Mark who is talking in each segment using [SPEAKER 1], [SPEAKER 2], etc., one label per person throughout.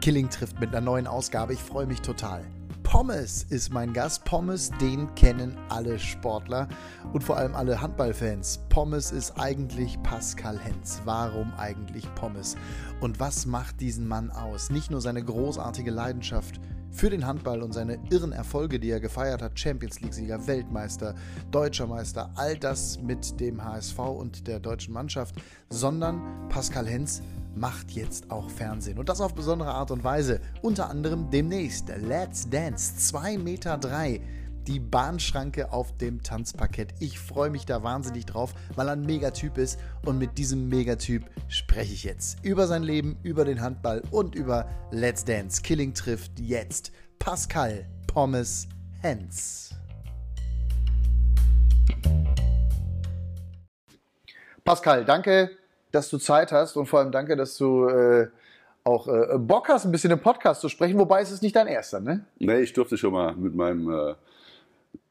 [SPEAKER 1] Killing trifft mit einer neuen Ausgabe. Ich freue mich total. Pommes ist mein Gast. Pommes, den kennen alle Sportler und vor allem alle Handballfans. Pommes ist eigentlich Pascal Hens. Warum eigentlich Pommes? Und was macht diesen Mann aus? Nicht nur seine großartige Leidenschaft für den Handball und seine irren Erfolge, die er gefeiert hat, Champions League-Sieger, Weltmeister, Deutscher Meister, all das mit dem HSV und der deutschen Mannschaft, sondern Pascal Hens macht jetzt auch Fernsehen. Und das auf besondere Art und Weise. Unter anderem demnächst Let's Dance 2,3 Meter. Drei, die Bahnschranke auf dem Tanzparkett. Ich freue mich da wahnsinnig drauf, weil er ein Megatyp ist. Und mit diesem Megatyp spreche ich jetzt über sein Leben, über den Handball und über Let's Dance. Killing trifft jetzt Pascal Pommes Hens. Pascal, danke dass du Zeit hast und vor allem danke, dass du äh, auch äh, Bock hast, ein bisschen im Podcast zu sprechen, wobei es ist nicht dein erster, ne?
[SPEAKER 2] Nee, ich durfte schon mal mit meinem äh,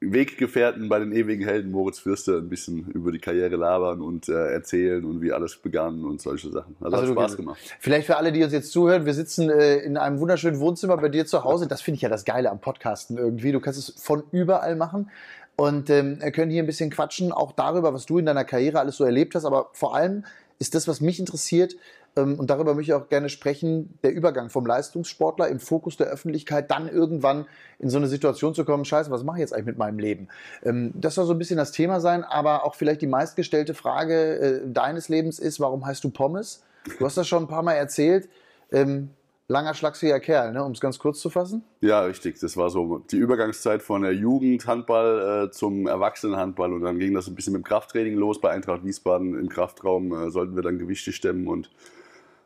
[SPEAKER 2] Weggefährten bei den ewigen Helden Moritz Fürster ein bisschen über die Karriere labern und äh, erzählen und wie alles begann und solche Sachen. Also, also hat Spaß gemacht.
[SPEAKER 1] Vielleicht für alle, die uns jetzt zuhören, wir sitzen äh, in einem wunderschönen Wohnzimmer bei dir zu Hause. Das finde ich ja das Geile am Podcasten irgendwie. Du kannst es von überall machen und ähm, können hier ein bisschen quatschen, auch darüber, was du in deiner Karriere alles so erlebt hast, aber vor allem ist das, was mich interessiert, ähm, und darüber möchte ich auch gerne sprechen, der Übergang vom Leistungssportler im Fokus der Öffentlichkeit, dann irgendwann in so eine Situation zu kommen, scheiße, was mache ich jetzt eigentlich mit meinem Leben? Ähm, das soll so ein bisschen das Thema sein, aber auch vielleicht die meistgestellte Frage äh, deines Lebens ist, warum heißt du Pommes? Du hast das schon ein paar Mal erzählt. Ähm, langer, schlagsiger Kerl, ne? um es ganz kurz zu fassen?
[SPEAKER 2] Ja, richtig. Das war so die Übergangszeit von der Jugendhandball äh, zum Erwachsenenhandball und dann ging das ein bisschen mit dem Krafttraining los. Bei Eintracht Wiesbaden im Kraftraum äh, sollten wir dann Gewichte stemmen und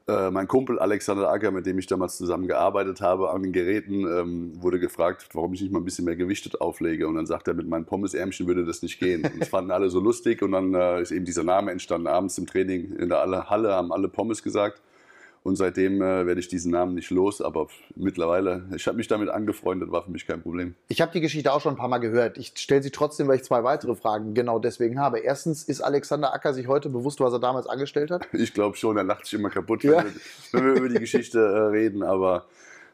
[SPEAKER 2] äh, mein Kumpel Alexander Acker, mit dem ich damals zusammen gearbeitet habe an den Geräten, ähm, wurde gefragt, warum ich nicht mal ein bisschen mehr Gewichtet auflege. Und dann sagt er, mit meinen Pommesärmchen würde das nicht gehen. Und das fanden alle so lustig. Und dann äh, ist eben dieser Name entstanden. Abends im Training in der Halle haben alle Pommes gesagt. Und seitdem äh, werde ich diesen Namen nicht los, aber mittlerweile, ich habe mich damit angefreundet, war für mich kein Problem.
[SPEAKER 1] Ich habe die Geschichte auch schon ein paar Mal gehört. Ich stelle sie trotzdem, weil ich zwei weitere Fragen genau deswegen habe. Erstens, ist Alexander Acker sich heute bewusst, was er damals angestellt hat?
[SPEAKER 2] Ich glaube schon, er lacht sich immer kaputt, ja. wenn, wir, wenn wir über die Geschichte äh, reden, aber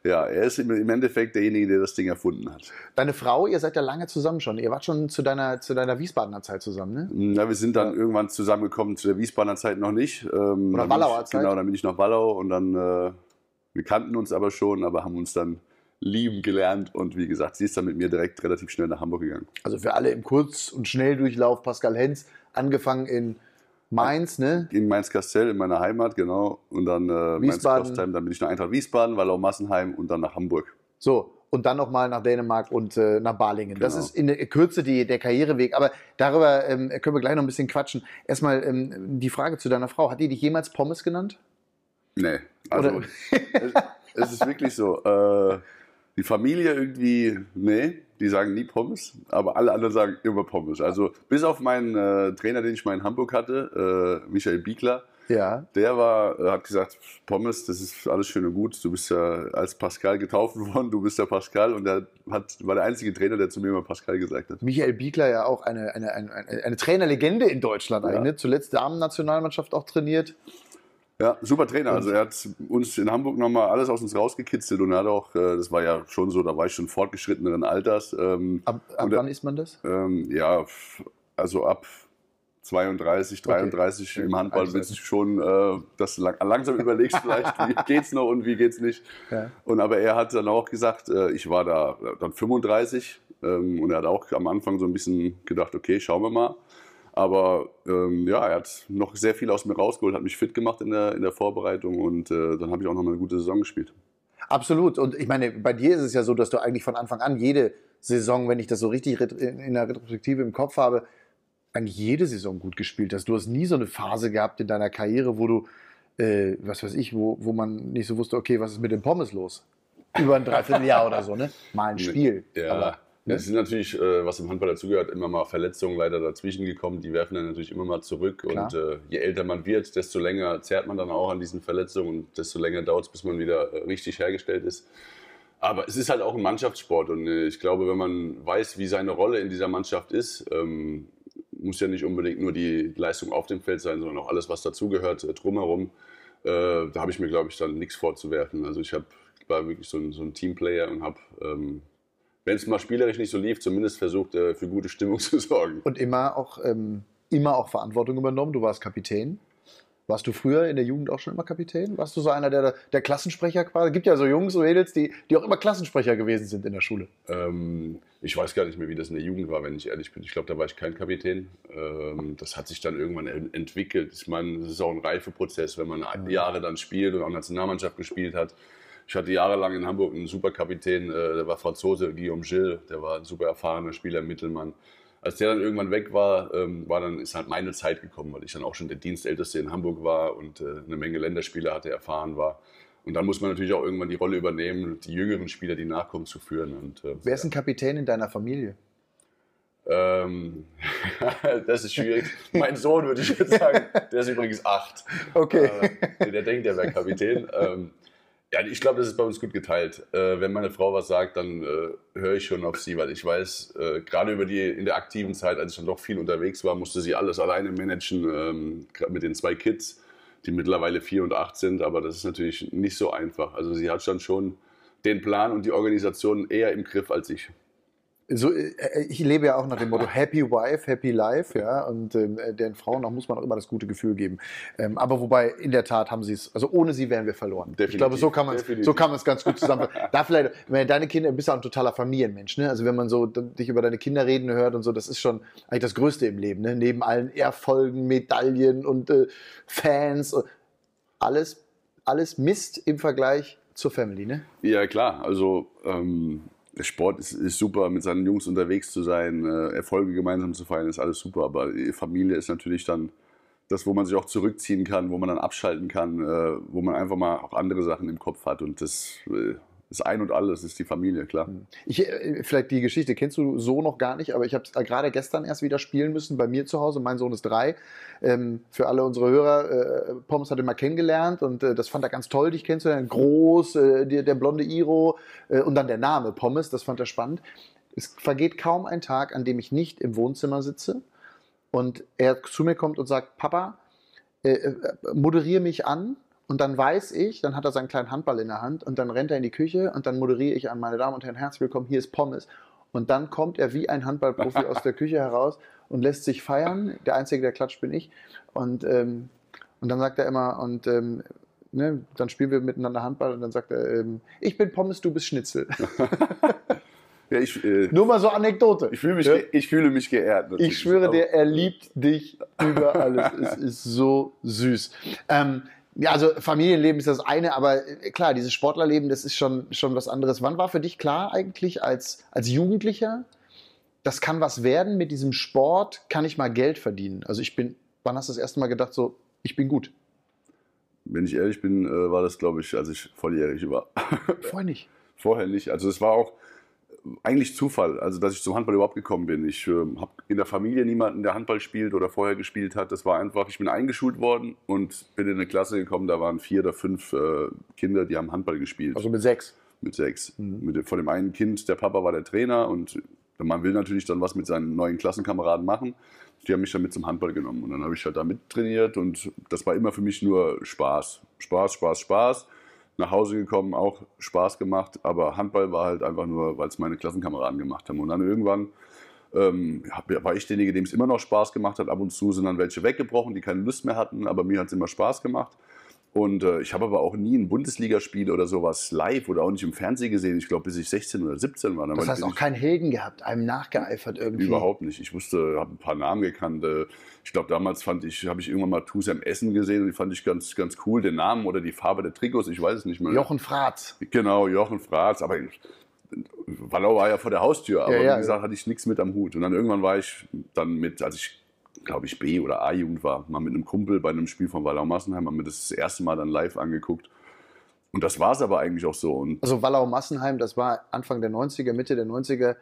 [SPEAKER 2] ja, er ist im Endeffekt derjenige, der das Ding erfunden hat.
[SPEAKER 1] Deine Frau, ihr seid ja lange zusammen schon. Ihr wart schon zu deiner, zu deiner Wiesbadener Zeit zusammen, ne?
[SPEAKER 2] Na, wir sind dann ja. irgendwann zusammengekommen, zu der Wiesbadener Zeit noch nicht.
[SPEAKER 1] Ähm, Oder Wallauer Zeit?
[SPEAKER 2] Genau, dann bin ich nach Wallau und dann, äh, wir kannten uns aber schon, aber haben uns dann lieben gelernt und wie gesagt, sie ist dann mit mir direkt relativ schnell nach Hamburg gegangen.
[SPEAKER 1] Also für alle im Kurz- und Schnelldurchlauf, Pascal Hens, angefangen in Mainz, ne?
[SPEAKER 2] In Mainz-Kastell, in meiner Heimat, genau. Und dann äh, Mainz-Kostheim, dann bin ich nach Eintracht Wiesbaden, Wallau-Massenheim und dann nach Hamburg.
[SPEAKER 1] So, und dann nochmal nach Dänemark und äh, nach Balingen. Genau. Das ist in der Kürze die, der Karriereweg. Aber darüber ähm, können wir gleich noch ein bisschen quatschen. Erstmal ähm, die Frage zu deiner Frau. Hat die dich jemals Pommes genannt?
[SPEAKER 2] Nee. Also, es, es, ist wirklich so. Äh, die Familie irgendwie, nee die sagen nie Pommes, aber alle anderen sagen immer Pommes. Also bis auf meinen äh, Trainer, den ich mal in Hamburg hatte, äh, Michael Biegler, ja. der war, äh, hat gesagt, Pommes, das ist alles schön und gut. Du bist ja als Pascal getauft worden, du bist der Pascal und der hat, war der einzige Trainer, der zu mir immer Pascal gesagt hat.
[SPEAKER 1] Michael Biegler ja auch eine, eine, eine, eine Trainerlegende in Deutschland ja. eigentlich, ne? zuletzt Damen-Nationalmannschaft auch trainiert.
[SPEAKER 2] Ja, super Trainer. Also er hat uns in Hamburg nochmal alles aus uns rausgekitzelt und er hat auch, äh, das war ja schon so, da war ich schon fortgeschritteneren Alters.
[SPEAKER 1] Ähm, ab, ab wann ist man das?
[SPEAKER 2] Ähm, ja, also ab 32, 33 okay. im Handball willst du schon, äh, dass du lang, langsam überlegst vielleicht, wie geht's noch und wie geht's nicht. Ja. Und aber er hat dann auch gesagt, äh, ich war da dann 35 ähm, und er hat auch am Anfang so ein bisschen gedacht, okay, schauen wir mal. Aber ähm, ja, er hat noch sehr viel aus mir rausgeholt, hat mich fit gemacht in der, in der Vorbereitung und äh, dann habe ich auch noch mal eine gute Saison gespielt.
[SPEAKER 1] Absolut. Und ich meine, bei dir ist es ja so, dass du eigentlich von Anfang an jede Saison, wenn ich das so richtig in der Retrospektive im Kopf habe, eigentlich jede Saison gut gespielt hast. Du hast nie so eine Phase gehabt in deiner Karriere, wo du, äh, was weiß ich, wo, wo man nicht so wusste, okay, was ist mit dem Pommes los? Über ein Dreivierteljahr oder so, ne? Mal ein Spiel.
[SPEAKER 2] Ja. Aber ja. Es sind natürlich, äh, was im Handball dazugehört, immer mal Verletzungen leider dazwischen gekommen. Die werfen dann natürlich immer mal zurück. Klar. Und äh, je älter man wird, desto länger zerrt man dann auch an diesen Verletzungen und desto länger dauert es, bis man wieder äh, richtig hergestellt ist. Aber es ist halt auch ein Mannschaftssport und ich glaube, wenn man weiß, wie seine Rolle in dieser Mannschaft ist, ähm, muss ja nicht unbedingt nur die Leistung auf dem Feld sein, sondern auch alles, was dazugehört, drumherum. Da habe ich mir, glaube ich, dann nichts vorzuwerfen. Also ich habe war wirklich so ein, so ein Teamplayer und habe, ähm, wenn es mal spielerisch nicht so lief, zumindest versucht, äh, für gute Stimmung zu sorgen.
[SPEAKER 1] Und immer auch, ähm, immer auch Verantwortung übernommen. Du warst Kapitän. Warst du früher in der Jugend auch schon immer Kapitän? Warst du so einer der, der Klassensprecher quasi? Es gibt ja so Jungs, so Mädels, die, die auch immer Klassensprecher gewesen sind in der Schule.
[SPEAKER 2] Ähm, ich weiß gar nicht mehr, wie das in der Jugend war, wenn ich ehrlich bin. Ich glaube, da war ich kein Kapitän. Ähm, das hat sich dann irgendwann entwickelt. Ich meine, das ist auch ein Reifeprozess, wenn man. Jahre dann spielt und auch Nationalmannschaft gespielt hat. Ich hatte jahrelang in Hamburg einen super Kapitän, äh, der war Franzose, Guillaume Gilles, der war ein super erfahrener Spieler, Mittelmann als der dann irgendwann weg war, ähm, war dann, ist halt meine Zeit gekommen, weil ich dann auch schon der Dienstälteste in Hamburg war und äh, eine Menge Länderspiele hatte, erfahren war. Und dann muss man natürlich auch irgendwann die Rolle übernehmen, die jüngeren Spieler, die nachkommen, zu führen. Und,
[SPEAKER 1] äh, Wer ist ein Kapitän in deiner Familie?
[SPEAKER 2] Ähm, das ist schwierig. mein Sohn würde ich jetzt sagen, der ist übrigens acht.
[SPEAKER 1] Okay.
[SPEAKER 2] Äh, der denkt, der wäre Kapitän. Ähm, ja, ich glaube, das ist bei uns gut geteilt. Äh, wenn meine Frau was sagt, dann äh, höre ich schon auf sie, weil ich weiß, äh, gerade über die in der aktiven Zeit, als ich dann doch viel unterwegs war, musste sie alles alleine managen, ähm, mit den zwei Kids, die mittlerweile vier und acht sind. Aber das ist natürlich nicht so einfach. Also sie hat dann schon den Plan und die Organisation eher im Griff als ich
[SPEAKER 1] so, äh, äh, ich lebe ja auch nach dem Motto Happy Wife, Happy Life, ja, und ähm, äh, den Frauen auch muss man auch immer das gute Gefühl geben. Ähm, aber wobei, in der Tat haben sie es, also ohne sie wären wir verloren. Definitiv, ich glaube, so kann man es so kann ganz gut zusammenfassen. da vielleicht, wenn deine Kinder, bist ja ein totaler Familienmensch, ne? Also wenn man so dich über deine Kinder reden hört und so, das ist schon eigentlich das Größte im Leben, ne? Neben allen Erfolgen, Medaillen und äh, Fans, alles, alles Mist im Vergleich zur Family, ne?
[SPEAKER 2] Ja, klar. Also, ähm Sport ist, ist, super, mit seinen Jungs unterwegs zu sein, äh, Erfolge gemeinsam zu feiern, ist alles super. Aber Familie ist natürlich dann das, wo man sich auch zurückziehen kann, wo man dann abschalten kann, äh, wo man einfach mal auch andere Sachen im Kopf hat. Und das äh, das Ein und Alles ist die Familie, klar. Hm.
[SPEAKER 1] Ich, äh, vielleicht die Geschichte kennst du so noch gar nicht, aber ich habe es gerade gestern erst wieder spielen müssen bei mir zu Hause. Mein Sohn ist drei. Ähm, für alle unsere Hörer, äh, Pommes hat ihn mal kennengelernt und äh, das fand er ganz toll, dich kennenzulernen. Groß, äh, der, der, blonde Iro äh, und dann der Name Pommes, das fand er spannend. Es vergeht kaum ein Tag, an dem ich nicht im Wohnzimmer sitze und er zu mir kommt und sagt, Papa, äh, moderiere mich an und dann weiß ich, dann hat er seinen kleinen Handball in der Hand und dann rennt er in die Küche und dann moderiere ich an meine Damen und Herren, herzlich willkommen, hier ist Pommes. Und dann kommt er wie ein Handballprofi aus der Küche heraus und lässt sich feiern. Der Einzige, der klatscht, bin ich. Und, ähm, und dann sagt er immer, und ähm, ne, dann spielen wir miteinander Handball und dann sagt er, ähm, ich bin Pommes, du bist Schnitzel.
[SPEAKER 2] Ja, ich, äh,
[SPEAKER 1] Nur mal so Anekdote.
[SPEAKER 2] Ich fühle mich, ja? ich fühle mich geehrt.
[SPEAKER 1] Ich schwöre dir, er liebt dich über alles. es ist so süß. Ähm, ja, also Familienleben ist das eine, aber äh, klar, dieses Sportlerleben, das ist schon, schon was anderes. Wann war für dich klar eigentlich als, als Jugendlicher, das kann was werden mit diesem Sport, kann ich mal Geld verdienen? Also ich bin, wann hast du das erste Mal gedacht, so, ich bin gut?
[SPEAKER 2] Wenn ich ehrlich bin, äh, war das, glaube ich, als ich volljährig war.
[SPEAKER 1] Vorher nicht.
[SPEAKER 2] Vorher nicht. Also es war auch, eigentlich Zufall, also dass ich zum Handball überhaupt gekommen bin. Ich äh, habe in der Familie niemanden, der Handball spielt oder vorher gespielt hat. Das war einfach, ich bin eingeschult worden und bin in eine Klasse gekommen, da waren vier oder fünf äh, Kinder, die haben Handball gespielt.
[SPEAKER 1] Also mit sechs?
[SPEAKER 2] Mit sechs. Mhm. Mit, von dem einen Kind, der Papa war der Trainer und man will natürlich dann was mit seinen neuen Klassenkameraden machen. Die haben mich dann mit zum Handball genommen und dann habe ich halt da mittrainiert und das war immer für mich nur Spaß. Spaß, Spaß, Spaß nach Hause gekommen, auch Spaß gemacht, aber Handball war halt einfach nur, weil es meine Klassenkameraden gemacht haben. Und dann irgendwann ähm, war ich derjenige, dem es immer noch Spaß gemacht hat. Ab und zu sind dann welche weggebrochen, die keine Lust mehr hatten, aber mir hat es immer Spaß gemacht. Und äh, ich habe aber auch nie ein Bundesligaspiel oder sowas live oder auch nicht im Fernsehen gesehen. Ich glaube, bis ich 16 oder 17 war.
[SPEAKER 1] Das heißt auch keinen Helden gehabt, einem nachgeeifert irgendwie?
[SPEAKER 2] Überhaupt nicht. Ich wusste, habe ein paar Namen gekannt. Äh, ich glaube, damals fand ich, habe ich irgendwann mal Tusem Essen gesehen und die fand ich ganz, ganz cool. Den Namen oder die Farbe der Trikots, ich weiß es nicht mehr.
[SPEAKER 1] Jochen Fratz.
[SPEAKER 2] Genau, Jochen Fratz. Aber Wallau war ja vor der Haustür, aber ja, ja, wie gesagt, hatte ich nichts mit am Hut. Und dann irgendwann war ich dann mit, als ich glaube ich, B- oder A-Jugend war, mal mit einem Kumpel bei einem Spiel von Wallau Massenheim, haben wir das, das erste Mal dann live angeguckt. Und das war es aber eigentlich auch so. Und
[SPEAKER 1] also Wallau Massenheim, das war Anfang der 90er, Mitte der 90er,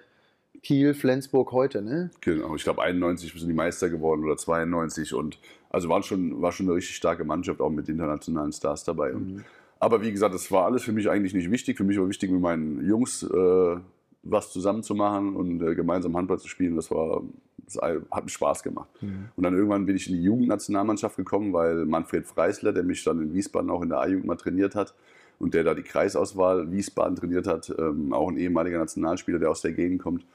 [SPEAKER 1] Kiel, Flensburg heute, ne?
[SPEAKER 2] Genau, ich glaube 91 sind die Meister geworden oder 92 und also war schon, war schon eine richtig starke Mannschaft, auch mit internationalen Stars dabei. Und, mhm. Aber wie gesagt, das war alles für mich eigentlich nicht wichtig. Für mich war wichtig, mit meinen Jungs äh, was zusammen zu machen und äh, gemeinsam Handball zu spielen. Das war das hat mir Spaß gemacht. Mhm. Und dann irgendwann bin ich in die Jugendnationalmannschaft gekommen, weil Manfred Freisler, der mich dann in Wiesbaden auch in der A-Jugend mal trainiert hat, und der da die Kreisauswahl Wiesbaden trainiert hat, ähm, auch ein ehemaliger Nationalspieler, der aus der Gegend kommt,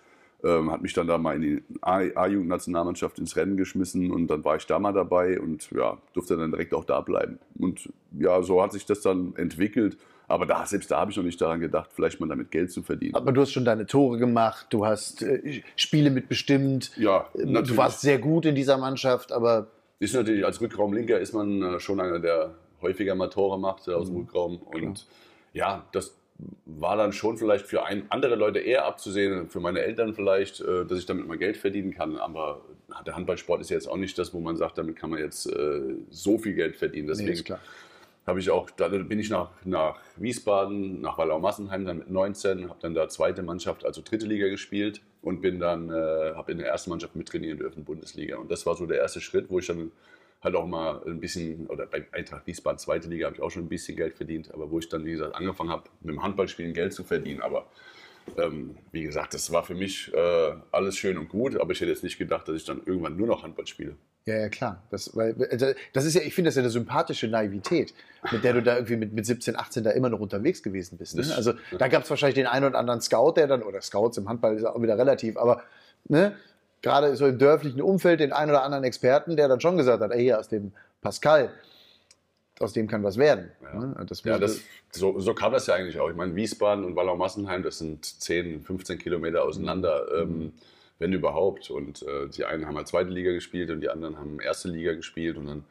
[SPEAKER 2] ähm, hat mich dann da mal in die A-Jugend-Nationalmannschaft ins Rennen geschmissen und dann war ich da mal dabei und ja, durfte dann direkt auch da bleiben. Und ja, so hat sich das dann entwickelt. Aber da, selbst da habe ich noch nicht daran gedacht, vielleicht mal damit Geld zu verdienen.
[SPEAKER 1] Aber du hast schon deine Tore gemacht, du hast äh, Spiele mitbestimmt.
[SPEAKER 2] Ja,
[SPEAKER 1] natürlich. Du warst sehr gut in dieser Mannschaft, aber.
[SPEAKER 2] Ist natürlich, als Rückraumlinker ist man äh, schon einer, der häufiger mal Tore macht äh, aus dem mhm. Rückraum. Und Klar. ja, das war dann schon vielleicht für ein, andere Leute eher abzusehen, für meine Eltern vielleicht, äh, dass ich damit mal Geld verdienen kann. Aber der Handballsport ist jetzt auch nicht das, wo man sagt, damit kann man jetzt äh, so viel Geld verdienen. Deswegen nee, habe ich auch, da bin ich nach, nach Wiesbaden, nach Wallau-Massenheim dann mit 19, habe dann da zweite Mannschaft, also dritte Liga gespielt und bin dann, äh, habe in der ersten Mannschaft mittrainieren dürfen, Bundesliga. Und das war so der erste Schritt, wo ich dann halt auch mal ein bisschen, oder bei Eintracht Wiesbaden, zweite Liga, habe ich auch schon ein bisschen Geld verdient, aber wo ich dann, wie gesagt, angefangen habe, mit dem Handballspielen Geld zu verdienen. Aber ähm, wie gesagt, das war für mich äh, alles schön und gut, aber ich hätte jetzt nicht gedacht, dass ich dann irgendwann nur noch Handball spiele.
[SPEAKER 1] Ja, ja, klar. Das, weil, also, das ist ja, ich finde das ja eine sympathische Naivität, mit der du da irgendwie mit, mit 17, 18 da immer noch unterwegs gewesen bist. Ne? Also da gab es wahrscheinlich den einen oder anderen Scout, der dann, oder Scouts im Handball ist auch wieder relativ, aber ne, gerade so im dörflichen Umfeld den einen oder anderen Experten, der dann schon gesagt hat, ey, hier aus dem Pascal, aus dem kann was werden.
[SPEAKER 2] Ja, ne? das, ja, das so, so, kam das ja eigentlich auch. Ich meine, Wiesbaden und Wallau-Massenheim, das sind 10, 15 Kilometer auseinander, mhm. ähm, wenn überhaupt. Und äh, die einen haben halt zweite Liga gespielt und die anderen haben erste Liga gespielt. Und dann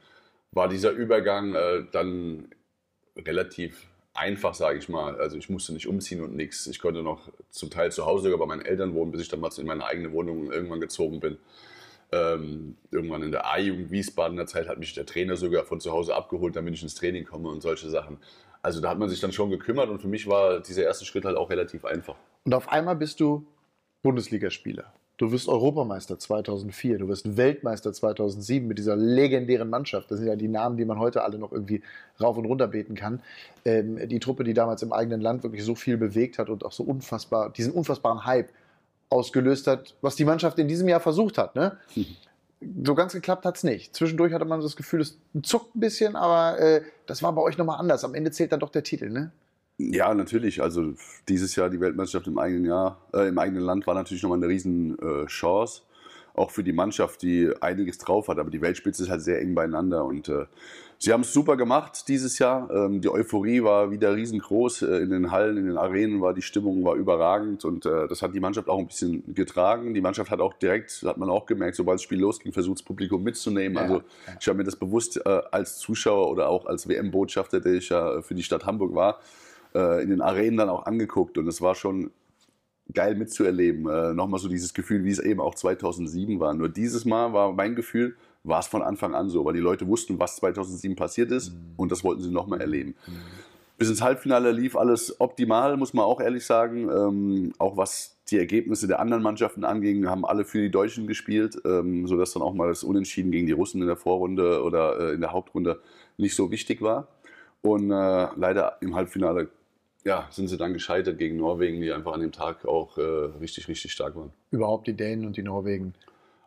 [SPEAKER 2] war dieser Übergang äh, dann relativ einfach, sage ich mal. Also ich musste nicht umziehen und nichts. Ich konnte noch zum Teil zu Hause bei meinen Eltern wohnen, bis ich dann mal in meine eigene Wohnung irgendwann gezogen bin. Ähm, irgendwann in der A-Jugend Wiesbaden der Zeit hat mich der Trainer sogar von zu Hause abgeholt, damit ich ins Training komme und solche Sachen. Also da hat man sich dann schon gekümmert und für mich war dieser erste Schritt halt auch relativ einfach.
[SPEAKER 1] Und auf einmal bist du Bundesligaspieler. Du wirst Europameister 2004, du wirst Weltmeister 2007 mit dieser legendären Mannschaft. Das sind ja die Namen, die man heute alle noch irgendwie rauf und runter beten kann. Ähm, die Truppe, die damals im eigenen Land wirklich so viel bewegt hat und auch so unfassbar, diesen unfassbaren Hype ausgelöst hat, was die Mannschaft in diesem Jahr versucht hat. Ne? So ganz geklappt hat es nicht. Zwischendurch hatte man das Gefühl, es zuckt ein bisschen, aber äh, das war bei euch nochmal anders. Am Ende zählt dann doch der Titel, ne?
[SPEAKER 2] Ja, natürlich. Also dieses Jahr die Weltmeisterschaft im eigenen Jahr, äh, im eigenen Land war natürlich nochmal eine riesen äh, Chance. Auch für die Mannschaft, die einiges drauf hat. Aber die Weltspitze ist halt sehr eng beieinander. Und äh, sie haben es super gemacht dieses Jahr. Ähm, die Euphorie war wieder riesengroß. Äh, in den Hallen, in den Arenen war die Stimmung war überragend. Und äh, das hat die Mannschaft auch ein bisschen getragen. Die Mannschaft hat auch direkt, hat man auch gemerkt, sobald das Spiel losging, versucht das Publikum mitzunehmen. Ja, also ja. ich habe mir das bewusst äh, als Zuschauer oder auch als WM-Botschafter, der ich ja für die Stadt Hamburg war, äh, in den Arenen dann auch angeguckt und es war schon geil mitzuerleben. Äh, Nochmal so dieses Gefühl, wie es eben auch 2007 war. Nur dieses Mal war mein Gefühl, war es von Anfang an so, weil die Leute wussten, was 2007 passiert ist mhm. und das wollten sie nochmal erleben. Mhm. Bis ins Halbfinale lief alles optimal, muss man auch ehrlich sagen. Ähm, auch was die Ergebnisse der anderen Mannschaften anging, haben alle für die Deutschen gespielt, ähm, sodass dann auch mal das Unentschieden gegen die Russen in der Vorrunde oder äh, in der Hauptrunde nicht so wichtig war. Und äh, leider im Halbfinale ja, sind sie dann gescheitert gegen Norwegen, die einfach an dem Tag auch äh, richtig, richtig stark waren.
[SPEAKER 1] Überhaupt die Dänen und die Norwegen.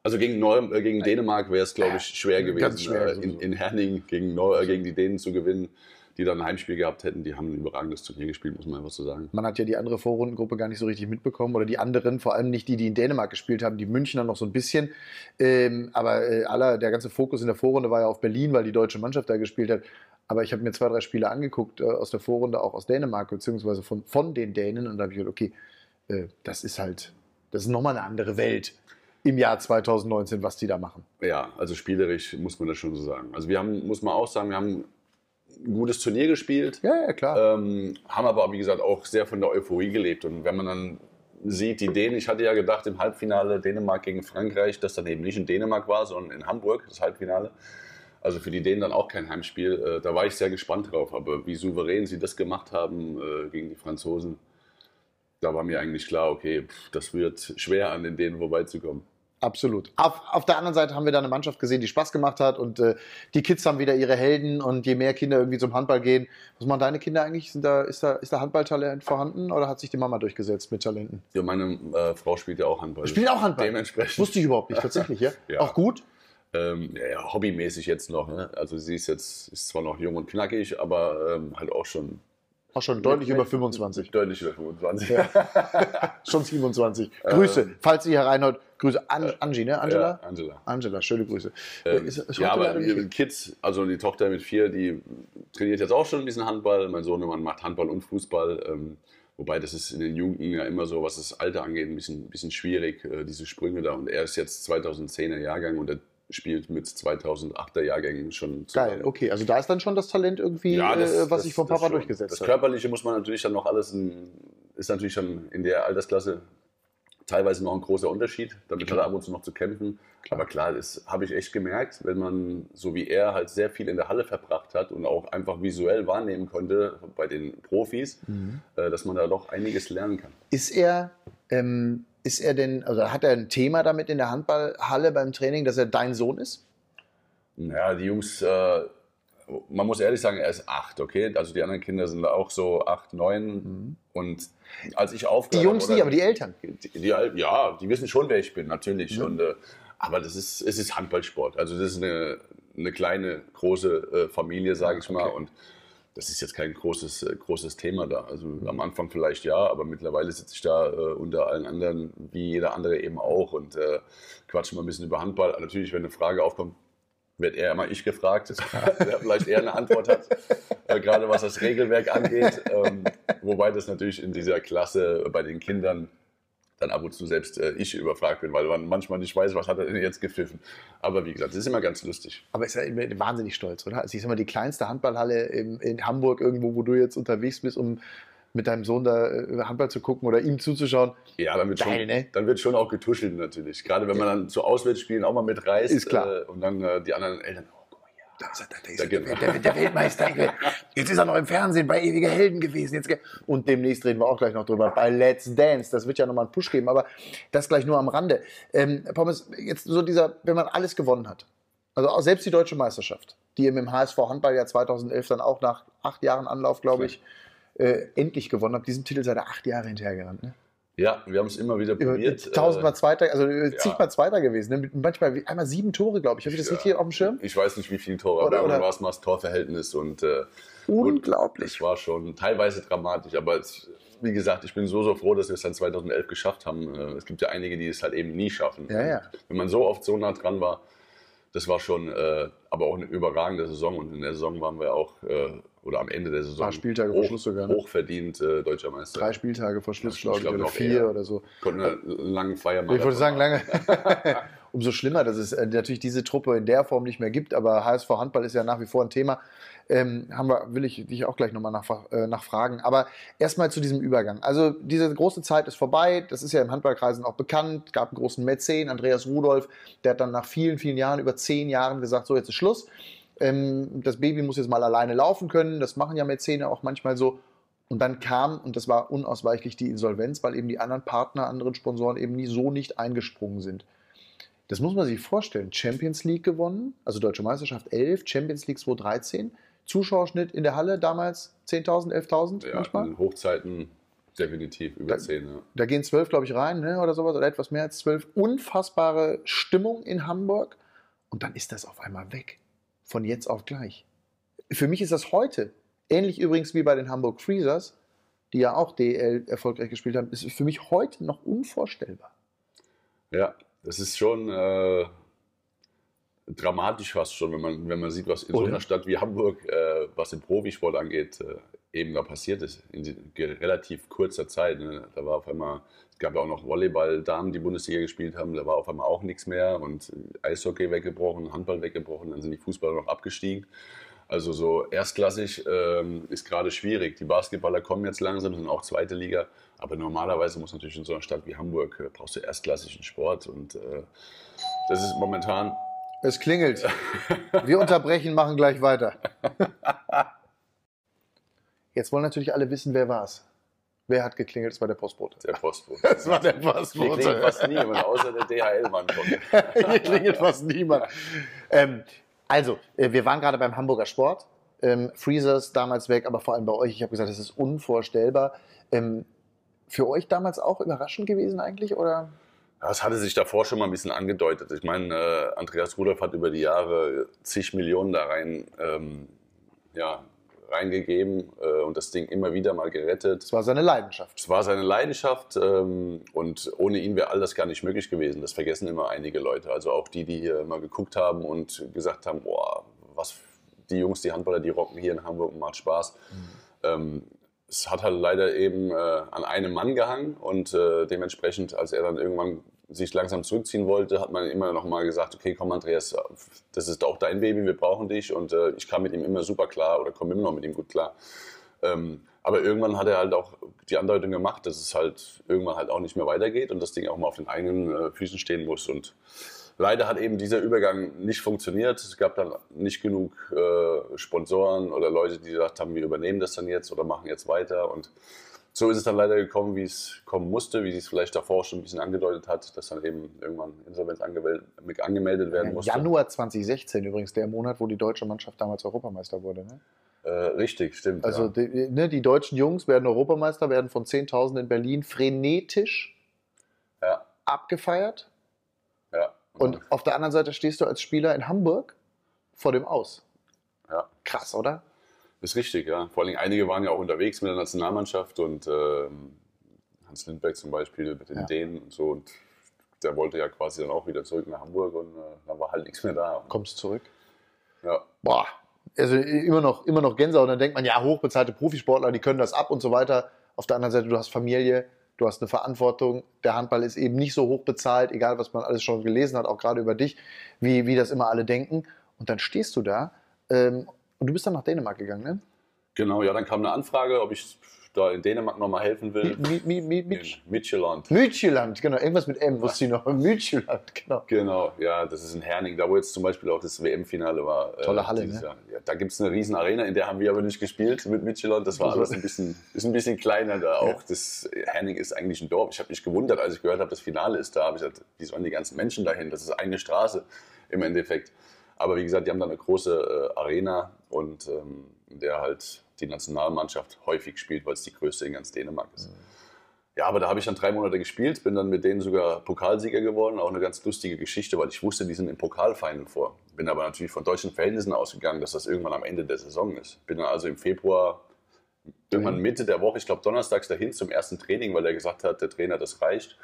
[SPEAKER 2] Also gegen, Neu äh, gegen Dänemark wäre es, glaube ich, schwer gewesen, Ganz schwer, äh, in, in Herning gegen, Neu äh, gegen die Dänen zu gewinnen, die dann ein Heimspiel gehabt hätten. Die haben ein überragendes Turnier gespielt, muss man einfach so sagen.
[SPEAKER 1] Man hat ja die andere Vorrundengruppe gar nicht so richtig mitbekommen oder die anderen, vor allem nicht die, die in Dänemark gespielt haben, die Münchner noch so ein bisschen. Ähm, aber äh, aller, der ganze Fokus in der Vorrunde war ja auf Berlin, weil die deutsche Mannschaft da gespielt hat. Aber ich habe mir zwei, drei Spiele angeguckt äh, aus der Vorrunde, auch aus Dänemark, beziehungsweise von, von den Dänen. Und da habe ich gedacht, okay, äh, das ist halt, das ist nochmal eine andere Welt im Jahr 2019, was die da machen.
[SPEAKER 2] Ja, also spielerisch muss man das schon so sagen. Also wir haben, muss man auch sagen, wir haben ein gutes Turnier gespielt.
[SPEAKER 1] Ja, ja, klar.
[SPEAKER 2] Ähm, haben aber, wie gesagt, auch sehr von der Euphorie gelebt. Und wenn man dann sieht, die Dänen, ich hatte ja gedacht im Halbfinale Dänemark gegen Frankreich, dass dann eben nicht in Dänemark war, sondern in Hamburg, das Halbfinale. Also für die Dänen dann auch kein Heimspiel. Äh, da war ich sehr gespannt drauf. Aber wie souverän sie das gemacht haben äh, gegen die Franzosen, da war mir eigentlich klar, okay, pff, das wird schwer an den Dänen vorbeizukommen.
[SPEAKER 1] Absolut. Auf, auf der anderen Seite haben wir da eine Mannschaft gesehen, die Spaß gemacht hat und äh, die Kids haben wieder ihre Helden und je mehr Kinder irgendwie zum Handball gehen, was machen deine Kinder eigentlich? Sind da, ist, da, ist da Handballtalent vorhanden oder hat sich die Mama durchgesetzt mit Talenten?
[SPEAKER 2] Ja, meine äh, Frau spielt ja auch Handball.
[SPEAKER 1] Spielt auch Handball?
[SPEAKER 2] Dementsprechend.
[SPEAKER 1] Wusste ich überhaupt nicht, tatsächlich, ja? ja. Auch gut?
[SPEAKER 2] Ähm, ja, hobbymäßig jetzt noch. Ne? Also sie ist jetzt ist zwar noch jung und knackig, aber ähm, halt auch schon
[SPEAKER 1] Auch schon deutlich über 25.
[SPEAKER 2] Deutlich über 25.
[SPEAKER 1] Ja. schon 27. Grüße, ähm, falls Sie hier reinhört. Grüße an Angie, ne? Angela?
[SPEAKER 2] Ja, Angela.
[SPEAKER 1] Angela, schöne Grüße.
[SPEAKER 2] Ähm, ist, ist ja, aber die Kids, also die Tochter mit vier, die trainiert jetzt auch schon ein bisschen Handball. Mein Sohn macht Handball und Fußball. Ähm, wobei das ist in den Jugendlichen ja immer so, was das Alter angeht, ein bisschen, bisschen schwierig, äh, diese Sprünge da. Und er ist jetzt 2010er Jahrgang und der spielt mit 2008er Jahrgängen schon
[SPEAKER 1] zusammen. Geil, okay. Also da ist dann schon das Talent irgendwie, ja, das, äh, was sich vom Papa durchgesetzt
[SPEAKER 2] hat. Das Körperliche muss man natürlich dann noch alles, in, ist natürlich schon in der Altersklasse teilweise noch ein großer Unterschied. Damit klar. hat er ab und zu noch zu kämpfen. Klar. Aber klar, das habe ich echt gemerkt, wenn man, so wie er, halt sehr viel in der Halle verbracht hat und auch einfach visuell wahrnehmen konnte bei den Profis, mhm. äh, dass man da doch einiges lernen kann.
[SPEAKER 1] Ist er ähm, ist er denn, also hat er ein Thema damit in der Handballhalle beim Training, dass er dein Sohn ist?
[SPEAKER 2] Ja, die Jungs, äh, man muss ehrlich sagen, er ist acht, okay? Also die anderen Kinder sind auch so acht, neun. Mhm. Und als ich aufgehört
[SPEAKER 1] Die Jungs nicht, aber die Eltern.
[SPEAKER 2] Die, die, ja, die wissen schon, wer ich bin, natürlich. Mhm. Und, äh, aber das ist, es ist Handballsport. Also das ist eine, eine kleine, große äh, Familie, sage ich okay. mal. Und das ist jetzt kein großes, äh, großes Thema da. Also mhm. am Anfang vielleicht ja, aber mittlerweile sitze ich da äh, unter allen anderen, wie jeder andere eben auch und äh, quatsche mal ein bisschen über Handball. Natürlich, wenn eine Frage aufkommt, wird eher mal ich gefragt, wer vielleicht eher eine Antwort hat, äh, gerade was das Regelwerk angeht. Ähm, wobei das natürlich in dieser Klasse bei den Kindern dann ab und zu selbst äh, ich überfragt bin, weil man manchmal nicht weiß, was hat er denn jetzt gepfiffen. Aber wie gesagt, das ist immer ganz lustig.
[SPEAKER 1] Aber ist ja wahnsinnig stolz, oder? Also ich sag mal, die kleinste Handballhalle in, in Hamburg irgendwo, wo du jetzt unterwegs bist, um mit deinem Sohn da äh, Handball zu gucken oder ihm zuzuschauen.
[SPEAKER 2] Ja, dann wird, Geil, schon, ne? dann wird schon auch getuschelt natürlich. Gerade wenn man dann zu Auswärtsspielen auch mal mitreist.
[SPEAKER 1] Ist klar.
[SPEAKER 2] Äh, und dann äh, die anderen Eltern,
[SPEAKER 1] da ist er, da ist er, der, der, der, Weltmeister. Jetzt ist er noch im Fernsehen bei Ewige Helden gewesen. Jetzt, und demnächst reden wir auch gleich noch drüber. Bei Let's Dance. Das wird ja nochmal einen Push geben, aber das gleich nur am Rande. Ähm, Pommes, jetzt so dieser, wenn man alles gewonnen hat. Also auch selbst die deutsche Meisterschaft, die dem HSV Handballjahr 2011 dann auch nach acht Jahren Anlauf, glaube ich, äh, endlich gewonnen habt. Diesen Titel seid ihr acht Jahre hinterhergerannt. Ne?
[SPEAKER 2] Ja, wir haben es immer wieder probiert.
[SPEAKER 1] Tausendmal äh, Zweiter, also äh, ja. zigmal Zweiter gewesen. Ne? Manchmal einmal sieben Tore, glaube ich. Habe ich das richtig auf dem Schirm?
[SPEAKER 2] Ich weiß nicht, wie viele Tore, oder, aber oder? war es mal das Torverhältnis. Und, äh,
[SPEAKER 1] Unglaublich.
[SPEAKER 2] Es war schon teilweise dramatisch, aber es, wie gesagt, ich bin so, so froh, dass wir es dann 2011 geschafft haben. Äh, es gibt ja einige, die es halt eben nie schaffen.
[SPEAKER 1] Ja, ja.
[SPEAKER 2] Wenn man so oft so nah dran war, das war schon äh, aber auch eine überragende Saison. Und in der Saison waren wir auch äh, oder am Ende der Saison. Ein
[SPEAKER 1] paar Spieltage hoch, vor Schluss sogar.
[SPEAKER 2] Ne? Hochverdient äh, deutscher Meister.
[SPEAKER 1] Drei Spieltage vor Schluss, ja, glaube ich, oder vier eher. oder so.
[SPEAKER 2] Konnten eine lange Feier machen.
[SPEAKER 1] Ich würde sagen, lange. Umso schlimmer, dass es äh, natürlich diese Truppe in der Form nicht mehr gibt, aber HSV Handball ist ja nach wie vor ein Thema. Ähm, haben wir, will ich dich auch gleich nochmal nach, äh, nachfragen. Aber erstmal zu diesem Übergang. Also diese große Zeit ist vorbei, das ist ja im Handballkreisen auch bekannt, gab einen großen Mäzen, Andreas Rudolph, der hat dann nach vielen, vielen Jahren, über zehn Jahren gesagt, so jetzt ist Schluss. Ähm, das Baby muss jetzt mal alleine laufen können. Das machen ja Mäzene auch manchmal so. Und dann kam, und das war unausweichlich, die Insolvenz, weil eben die anderen Partner, anderen Sponsoren eben nie so nicht eingesprungen sind. Das muss man sich vorstellen. Champions League gewonnen, also Deutsche Meisterschaft 11, Champions League 2013. Zuschauerschnitt in der Halle damals 10.000, 11.000
[SPEAKER 2] ja, manchmal? In Hochzeiten definitiv über
[SPEAKER 1] da,
[SPEAKER 2] 10. Ja.
[SPEAKER 1] Da gehen 12, glaube ich, rein ne, oder sowas, oder etwas mehr als 12. Unfassbare Stimmung in Hamburg. Und dann ist das auf einmal weg von jetzt auf gleich. Für mich ist das heute, ähnlich übrigens wie bei den Hamburg Freezers, die ja auch DL erfolgreich gespielt haben, ist für mich heute noch unvorstellbar.
[SPEAKER 2] Ja, das ist schon äh, dramatisch fast schon, wenn man, wenn man sieht, was in Oder? so einer Stadt wie Hamburg, äh, was den Profisport angeht, äh, eben da passiert ist. In relativ kurzer Zeit. Ne? Da war auf einmal es gab ja auch noch Volleyball-Damen, die Bundesliga gespielt haben. Da war auf einmal auch nichts mehr und Eishockey weggebrochen, Handball weggebrochen. Dann sind die Fußballer noch abgestiegen. Also so erstklassig ähm, ist gerade schwierig. Die Basketballer kommen jetzt langsam, sind auch zweite Liga. Aber normalerweise muss natürlich in so einer Stadt wie Hamburg äh, brauchst du erstklassigen Sport und äh, das ist momentan.
[SPEAKER 1] Es klingelt. Wir unterbrechen, machen gleich weiter. Jetzt wollen natürlich alle wissen, wer war's. Wer hat geklingelt? Das war der Postbote.
[SPEAKER 2] Der Postbote.
[SPEAKER 1] Das war der Postbote.
[SPEAKER 2] Hier klingelt fast niemand, außer der DHL-Mann
[SPEAKER 1] Hier klingelt fast niemand. Ähm, also, äh, wir waren gerade beim Hamburger Sport. Ähm, Freezers damals weg, aber vor allem bei euch. Ich habe gesagt, das ist unvorstellbar. Ähm, für euch damals auch überraschend gewesen eigentlich, oder?
[SPEAKER 2] Das hatte sich davor schon mal ein bisschen angedeutet. Ich meine, äh, Andreas Rudolph hat über die Jahre zig Millionen da rein ähm, ja, reingegeben äh, und das Ding immer wieder mal gerettet.
[SPEAKER 1] Das war seine Leidenschaft.
[SPEAKER 2] Es war seine Leidenschaft ähm, und ohne ihn wäre all das gar nicht möglich gewesen. Das vergessen immer einige Leute. Also auch die, die hier mal geguckt haben und gesagt haben, boah, was die Jungs, die Handballer, die rocken hier in Hamburg und macht Spaß. Mhm. Ähm, es hat halt leider eben äh, an einem Mann gehangen und äh, dementsprechend, als er dann irgendwann sich langsam zurückziehen wollte, hat man immer noch mal gesagt, okay, komm Andreas, das ist auch dein Baby, wir brauchen dich und äh, ich kam mit ihm immer super klar oder komme immer noch mit ihm gut klar. Ähm, aber irgendwann hat er halt auch die Andeutung gemacht, dass es halt irgendwann halt auch nicht mehr weitergeht und das Ding auch mal auf den eigenen äh, Füßen stehen muss und leider hat eben dieser Übergang nicht funktioniert. Es gab dann nicht genug äh, Sponsoren oder Leute, die gesagt haben, wir übernehmen das dann jetzt oder machen jetzt weiter und so ist es dann leider gekommen, wie es kommen musste, wie es vielleicht davor schon ein bisschen angedeutet hat, dass dann eben irgendwann Insolvenz angemeldet werden musste.
[SPEAKER 1] Januar 2016 übrigens, der Monat, wo die deutsche Mannschaft damals Europameister wurde. Ne?
[SPEAKER 2] Äh, richtig, stimmt.
[SPEAKER 1] Also ja. die, ne, die, deutschen Jungs werden Europameister, werden von 10.000 in Berlin frenetisch ja. abgefeiert.
[SPEAKER 2] Ja.
[SPEAKER 1] Und auf der anderen Seite stehst du als Spieler in Hamburg vor dem Aus.
[SPEAKER 2] Ja.
[SPEAKER 1] Krass, oder?
[SPEAKER 2] Ist richtig, ja. Vor allem einige waren ja auch unterwegs mit der Nationalmannschaft und äh, Hans Lindberg zum Beispiel mit den ja. Dänen und so. Und der wollte ja quasi dann auch wieder zurück nach Hamburg und äh, dann war halt nichts mehr da.
[SPEAKER 1] Kommst zurück?
[SPEAKER 2] Ja.
[SPEAKER 1] Boah, also immer noch, immer noch Gänsehaut. Und dann denkt man, ja, hochbezahlte Profisportler, die können das ab und so weiter. Auf der anderen Seite, du hast Familie, du hast eine Verantwortung. Der Handball ist eben nicht so hoch bezahlt, egal was man alles schon gelesen hat, auch gerade über dich, wie, wie das immer alle denken. Und dann stehst du da ähm, und du bist dann nach Dänemark gegangen, ne?
[SPEAKER 2] Genau, ja, dann kam eine Anfrage, ob ich da in Dänemark nochmal helfen will.
[SPEAKER 1] Midtjylland. Midtjylland, genau. Irgendwas mit M wusste ich noch. Midtjylland, genau.
[SPEAKER 2] Genau, ja, das ist in Herning, da wo jetzt zum Beispiel auch das WM-Finale war.
[SPEAKER 1] Äh, Tolle Halle, ne?
[SPEAKER 2] Ja, da gibt es eine riesen Arena, in der haben wir aber nicht gespielt mit Midtjylland. Das war alles ein bisschen, ist ein bisschen kleiner da auch. Ja. Das, Herning ist eigentlich ein Dorf. Ich habe mich gewundert, als ich gehört habe, das Finale ist da. habe ich gesagt, wie sollen die ganzen Menschen dahin? Das ist eine Straße im Endeffekt. Aber wie gesagt, die haben da eine große äh, Arena und ähm, in der halt die Nationalmannschaft häufig spielt, weil es die größte in ganz Dänemark ist. Mhm. Ja, aber da habe ich dann drei Monate gespielt, bin dann mit denen sogar Pokalsieger geworden. Auch eine ganz lustige Geschichte, weil ich wusste, die sind im Pokalfinal vor. Bin aber natürlich von deutschen Verhältnissen ausgegangen, dass das irgendwann am Ende der Saison ist. Bin dann also im Februar, irgendwann Mitte der Woche, ich glaube donnerstags dahin zum ersten Training, weil er gesagt hat, der Trainer, das reicht.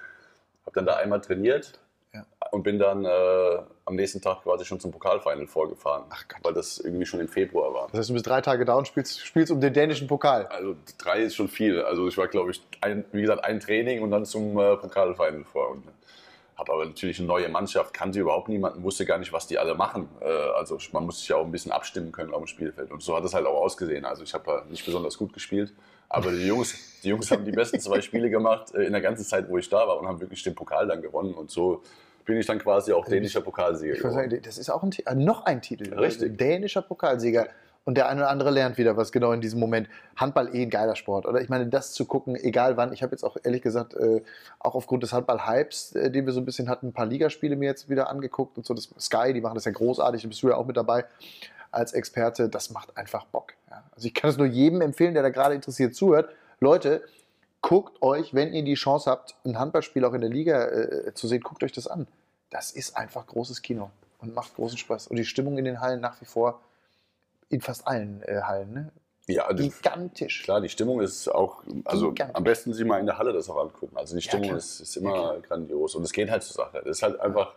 [SPEAKER 2] Habe dann da einmal trainiert, ja. Und bin dann äh, am nächsten Tag quasi schon zum Pokalfinal vorgefahren,
[SPEAKER 1] Ach Gott.
[SPEAKER 2] weil das irgendwie schon im Februar war.
[SPEAKER 1] Das heißt, du bist drei Tage da und spielst, spielst um den dänischen Pokal.
[SPEAKER 2] Also drei ist schon viel. Also ich war, glaube ich, ein, wie gesagt, ein Training und dann zum äh, Pokalfinal vor. Und habe aber natürlich eine neue Mannschaft, kannte überhaupt niemanden, wusste gar nicht, was die alle machen. Äh, also man muss sich ja auch ein bisschen abstimmen können auf dem Spielfeld. Und so hat es halt auch ausgesehen. Also ich habe nicht besonders gut gespielt, aber die Jungs, die Jungs haben die besten zwei Spiele gemacht äh, in der ganzen Zeit, wo ich da war und haben wirklich den Pokal dann gewonnen. Und so bin ich dann quasi auch dänischer Pokalsieger.
[SPEAKER 1] Ich sagen, das ist auch ein, äh, noch ein Titel.
[SPEAKER 2] Richtig.
[SPEAKER 1] Dänischer Pokalsieger. Und der eine oder andere lernt wieder was genau in diesem Moment. Handball eh ein geiler Sport, oder? Ich meine, das zu gucken, egal wann. Ich habe jetzt auch ehrlich gesagt, äh, auch aufgrund des Handball-Hypes, äh, den wir so ein bisschen hatten, ein paar Ligaspiele mir jetzt wieder angeguckt und so. Das Sky, die machen das ja großartig, da bist du ja auch mit dabei als Experte. Das macht einfach Bock. Ja. Also ich kann es nur jedem empfehlen, der da gerade interessiert zuhört. Leute, guckt euch, wenn ihr die Chance habt, ein Handballspiel auch in der Liga äh, zu sehen, guckt euch das an. Das ist einfach großes Kino und macht großen Spaß. Und die Stimmung in den Hallen nach wie vor in fast allen äh, Hallen. Ne?
[SPEAKER 2] Ja,
[SPEAKER 1] gigantisch.
[SPEAKER 2] Klar, die Stimmung ist auch, also am besten sich mal in der Halle das auch angucken. Also die Stimmung ja, ist, ist, immer ja, grandios und es geht halt zur Sache. Das ist halt einfach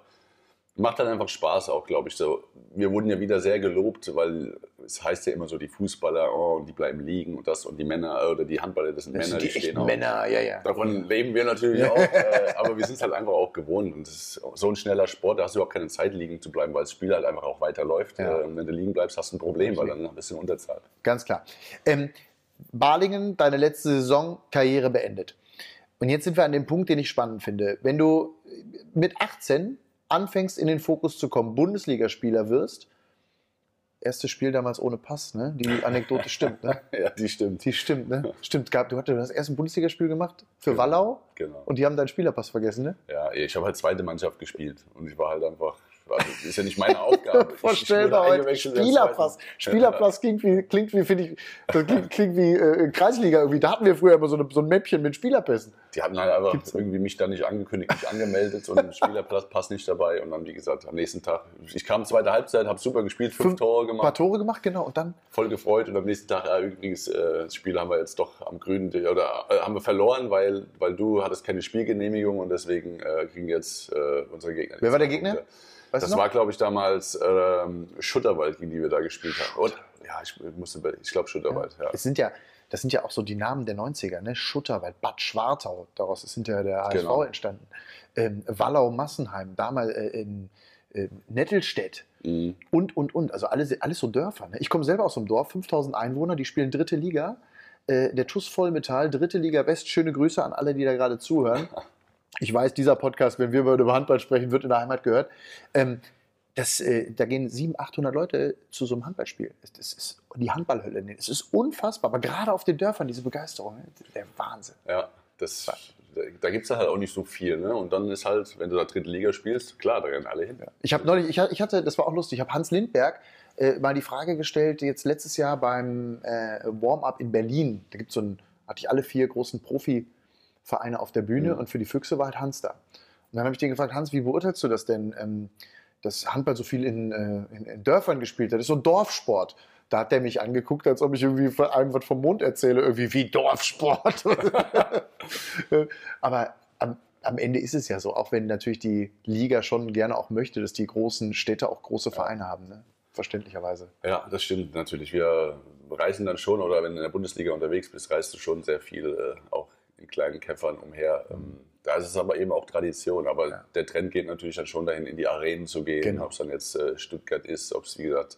[SPEAKER 2] macht dann einfach Spaß auch, glaube ich. So, wir wurden ja wieder sehr gelobt, weil es heißt ja immer so, die Fußballer, oh, die bleiben liegen und das und die Männer oder die Handballer, das sind das Männer,
[SPEAKER 1] sind
[SPEAKER 2] die,
[SPEAKER 1] die stehen auch. Männer, ja, ja.
[SPEAKER 2] Davon leben wir natürlich auch, äh, aber wir sind es halt einfach auch gewohnt. Und das ist so ein schneller Sport, da hast du überhaupt keine Zeit liegen zu bleiben, weil das Spiel halt einfach auch weiterläuft. Ja. Äh, wenn du liegen bleibst, hast du ein Problem, weil dann ein bisschen Unterzahl.
[SPEAKER 1] Ganz klar. Ähm, Balingen, deine letzte Saison, Karriere beendet. Und jetzt sind wir an dem Punkt, den ich spannend finde. Wenn du mit 18 anfängst, in den Fokus zu kommen, Bundesligaspieler wirst. Erstes Spiel damals ohne Pass, ne? Die Anekdote stimmt, ne?
[SPEAKER 2] ja, die stimmt.
[SPEAKER 1] Die stimmt, ne? Stimmt, gab, du hattest das erste Bundesligaspiel gemacht für
[SPEAKER 2] genau.
[SPEAKER 1] Wallau.
[SPEAKER 2] Genau.
[SPEAKER 1] Und die haben deinen Spielerpass vergessen, ne?
[SPEAKER 2] Ja, ich habe halt zweite Mannschaft gespielt und ich war halt einfach also, das ist ja nicht meine Aufgabe.
[SPEAKER 1] Vorstellbar heute. Spielerpass. Spielerpass klingt wie, klingt wie, finde ich, das klingt, klingt wie äh, Kreisliga irgendwie. Da hatten wir früher immer so, eine, so ein Mäppchen mit Spielerpässen.
[SPEAKER 2] Die hatten halt einfach Gibt's irgendwie mich da nicht angekündigt, nicht angemeldet und Spielerpass nicht dabei. Und dann, wie gesagt, am nächsten Tag, ich kam zweite Halbzeit, habe super gespielt, fünf, fünf Tore gemacht. Ein
[SPEAKER 1] paar Tore gemacht, genau. Und dann?
[SPEAKER 2] Voll gefreut. Und am nächsten Tag, ja, übrigens, äh, das Spiel haben wir jetzt doch am grünen, oder äh, haben wir verloren, weil, weil du hattest keine Spielgenehmigung und deswegen äh, kriegen jetzt äh, unsere Gegner.
[SPEAKER 1] Wer war der Gegner?
[SPEAKER 2] Weißt das war, glaube ich, damals ähm, Schutterwald, gegen die wir da gespielt haben. Und, ja, ich, musste, ich glaube Schutterwald. Ja.
[SPEAKER 1] Es sind ja, das sind ja auch so die Namen der 90er, ne? Schutterwald, Bad Schwartau, daraus ist hinterher der HSV genau. entstanden. Ähm, Wallau-Massenheim, damals äh, in äh, Nettelstedt mhm. und, und, und. Also alles, alles so Dörfer. Ne? Ich komme selber aus einem Dorf, 5000 Einwohner, die spielen dritte Liga. Äh, der TUS Vollmetall, dritte Liga West. Schöne Grüße an alle, die da gerade zuhören. ich weiß, dieser Podcast, wenn wir über Handball sprechen, wird in der Heimat gehört. Ähm, das, äh, da gehen 700, 800 Leute zu so einem Handballspiel. Das ist die Handballhölle. Es ist unfassbar, aber gerade auf den Dörfern, diese Begeisterung, ne, der Wahnsinn.
[SPEAKER 2] Ja, das, da gibt es halt auch nicht so viel. Ne? Und dann ist halt, wenn du da dritte Liga spielst, klar, da rennen alle hin. Ja.
[SPEAKER 1] Ich habe neulich, ich, ich, hatte, das war auch lustig, ich habe Hans Lindberg äh, mal die Frage gestellt, jetzt letztes Jahr beim äh, Warm-up in Berlin, da gibt es so ein, hatte ich alle vier großen Profi- Vereine auf der Bühne mhm. und für die Füchse war halt Hans da. Und dann habe ich den gefragt, Hans, wie beurteilst du das denn, ähm, dass Handball so viel in, äh, in, in, Dörfern gespielt hat? Das ist so ein Dorfsport. Da hat der mich angeguckt, als ob ich irgendwie von einem was vom Mond erzähle, irgendwie wie Dorfsport. Aber am, am, Ende ist es ja so, auch wenn natürlich die Liga schon gerne auch möchte, dass die großen Städte auch große Vereine haben. Ne? Verständlicherweise.
[SPEAKER 2] Ja, das stimmt natürlich. Wir reisen dann schon, oder wenn du in der Bundesliga unterwegs bist, reist du schon sehr viel äh, auch kleinen Käffern umher. Ähm, da ist es aber eben auch Tradition. Aber ja. der Trend geht natürlich dann schon dahin, in die Arenen zu gehen. Genau. Ob es dann jetzt äh, Stuttgart ist, ob es wie gesagt,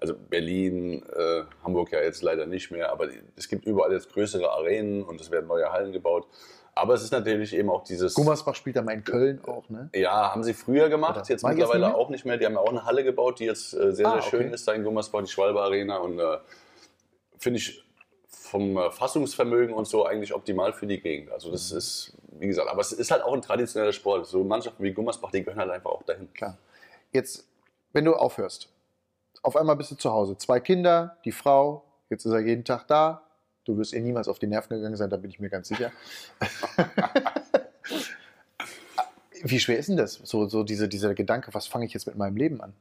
[SPEAKER 2] also Berlin, äh, Hamburg ja jetzt leider nicht mehr. Aber es gibt überall jetzt größere Arenen und es werden neue Hallen gebaut. Aber es ist natürlich eben auch dieses.
[SPEAKER 1] Gummersbach spielt da mal in Köln auch, ne?
[SPEAKER 2] Ja, haben sie früher gemacht, Oder jetzt mittlerweile jetzt nicht auch nicht mehr. Die haben ja auch eine Halle gebaut, die jetzt äh, sehr, ah, sehr schön okay. ist da in Gummersbach, die Schwalbe Arena. Und äh, finde ich vom äh, Fassungsvermögen und so eigentlich optimal für die Gegend. Also das mhm. ist, wie gesagt, aber es ist halt auch ein traditioneller Sport. So Mannschaften wie Gummersbach, die gehören halt einfach auch dahin.
[SPEAKER 1] Klar. Jetzt, wenn du aufhörst, auf einmal bist du zu Hause. Zwei Kinder, die Frau, jetzt ist er jeden Tag da. Du wirst ihr niemals auf die Nerven gegangen sein, da bin ich mir ganz sicher. Wie schwer ist denn das? So, so diese, dieser Gedanke, was fange ich jetzt mit meinem Leben an?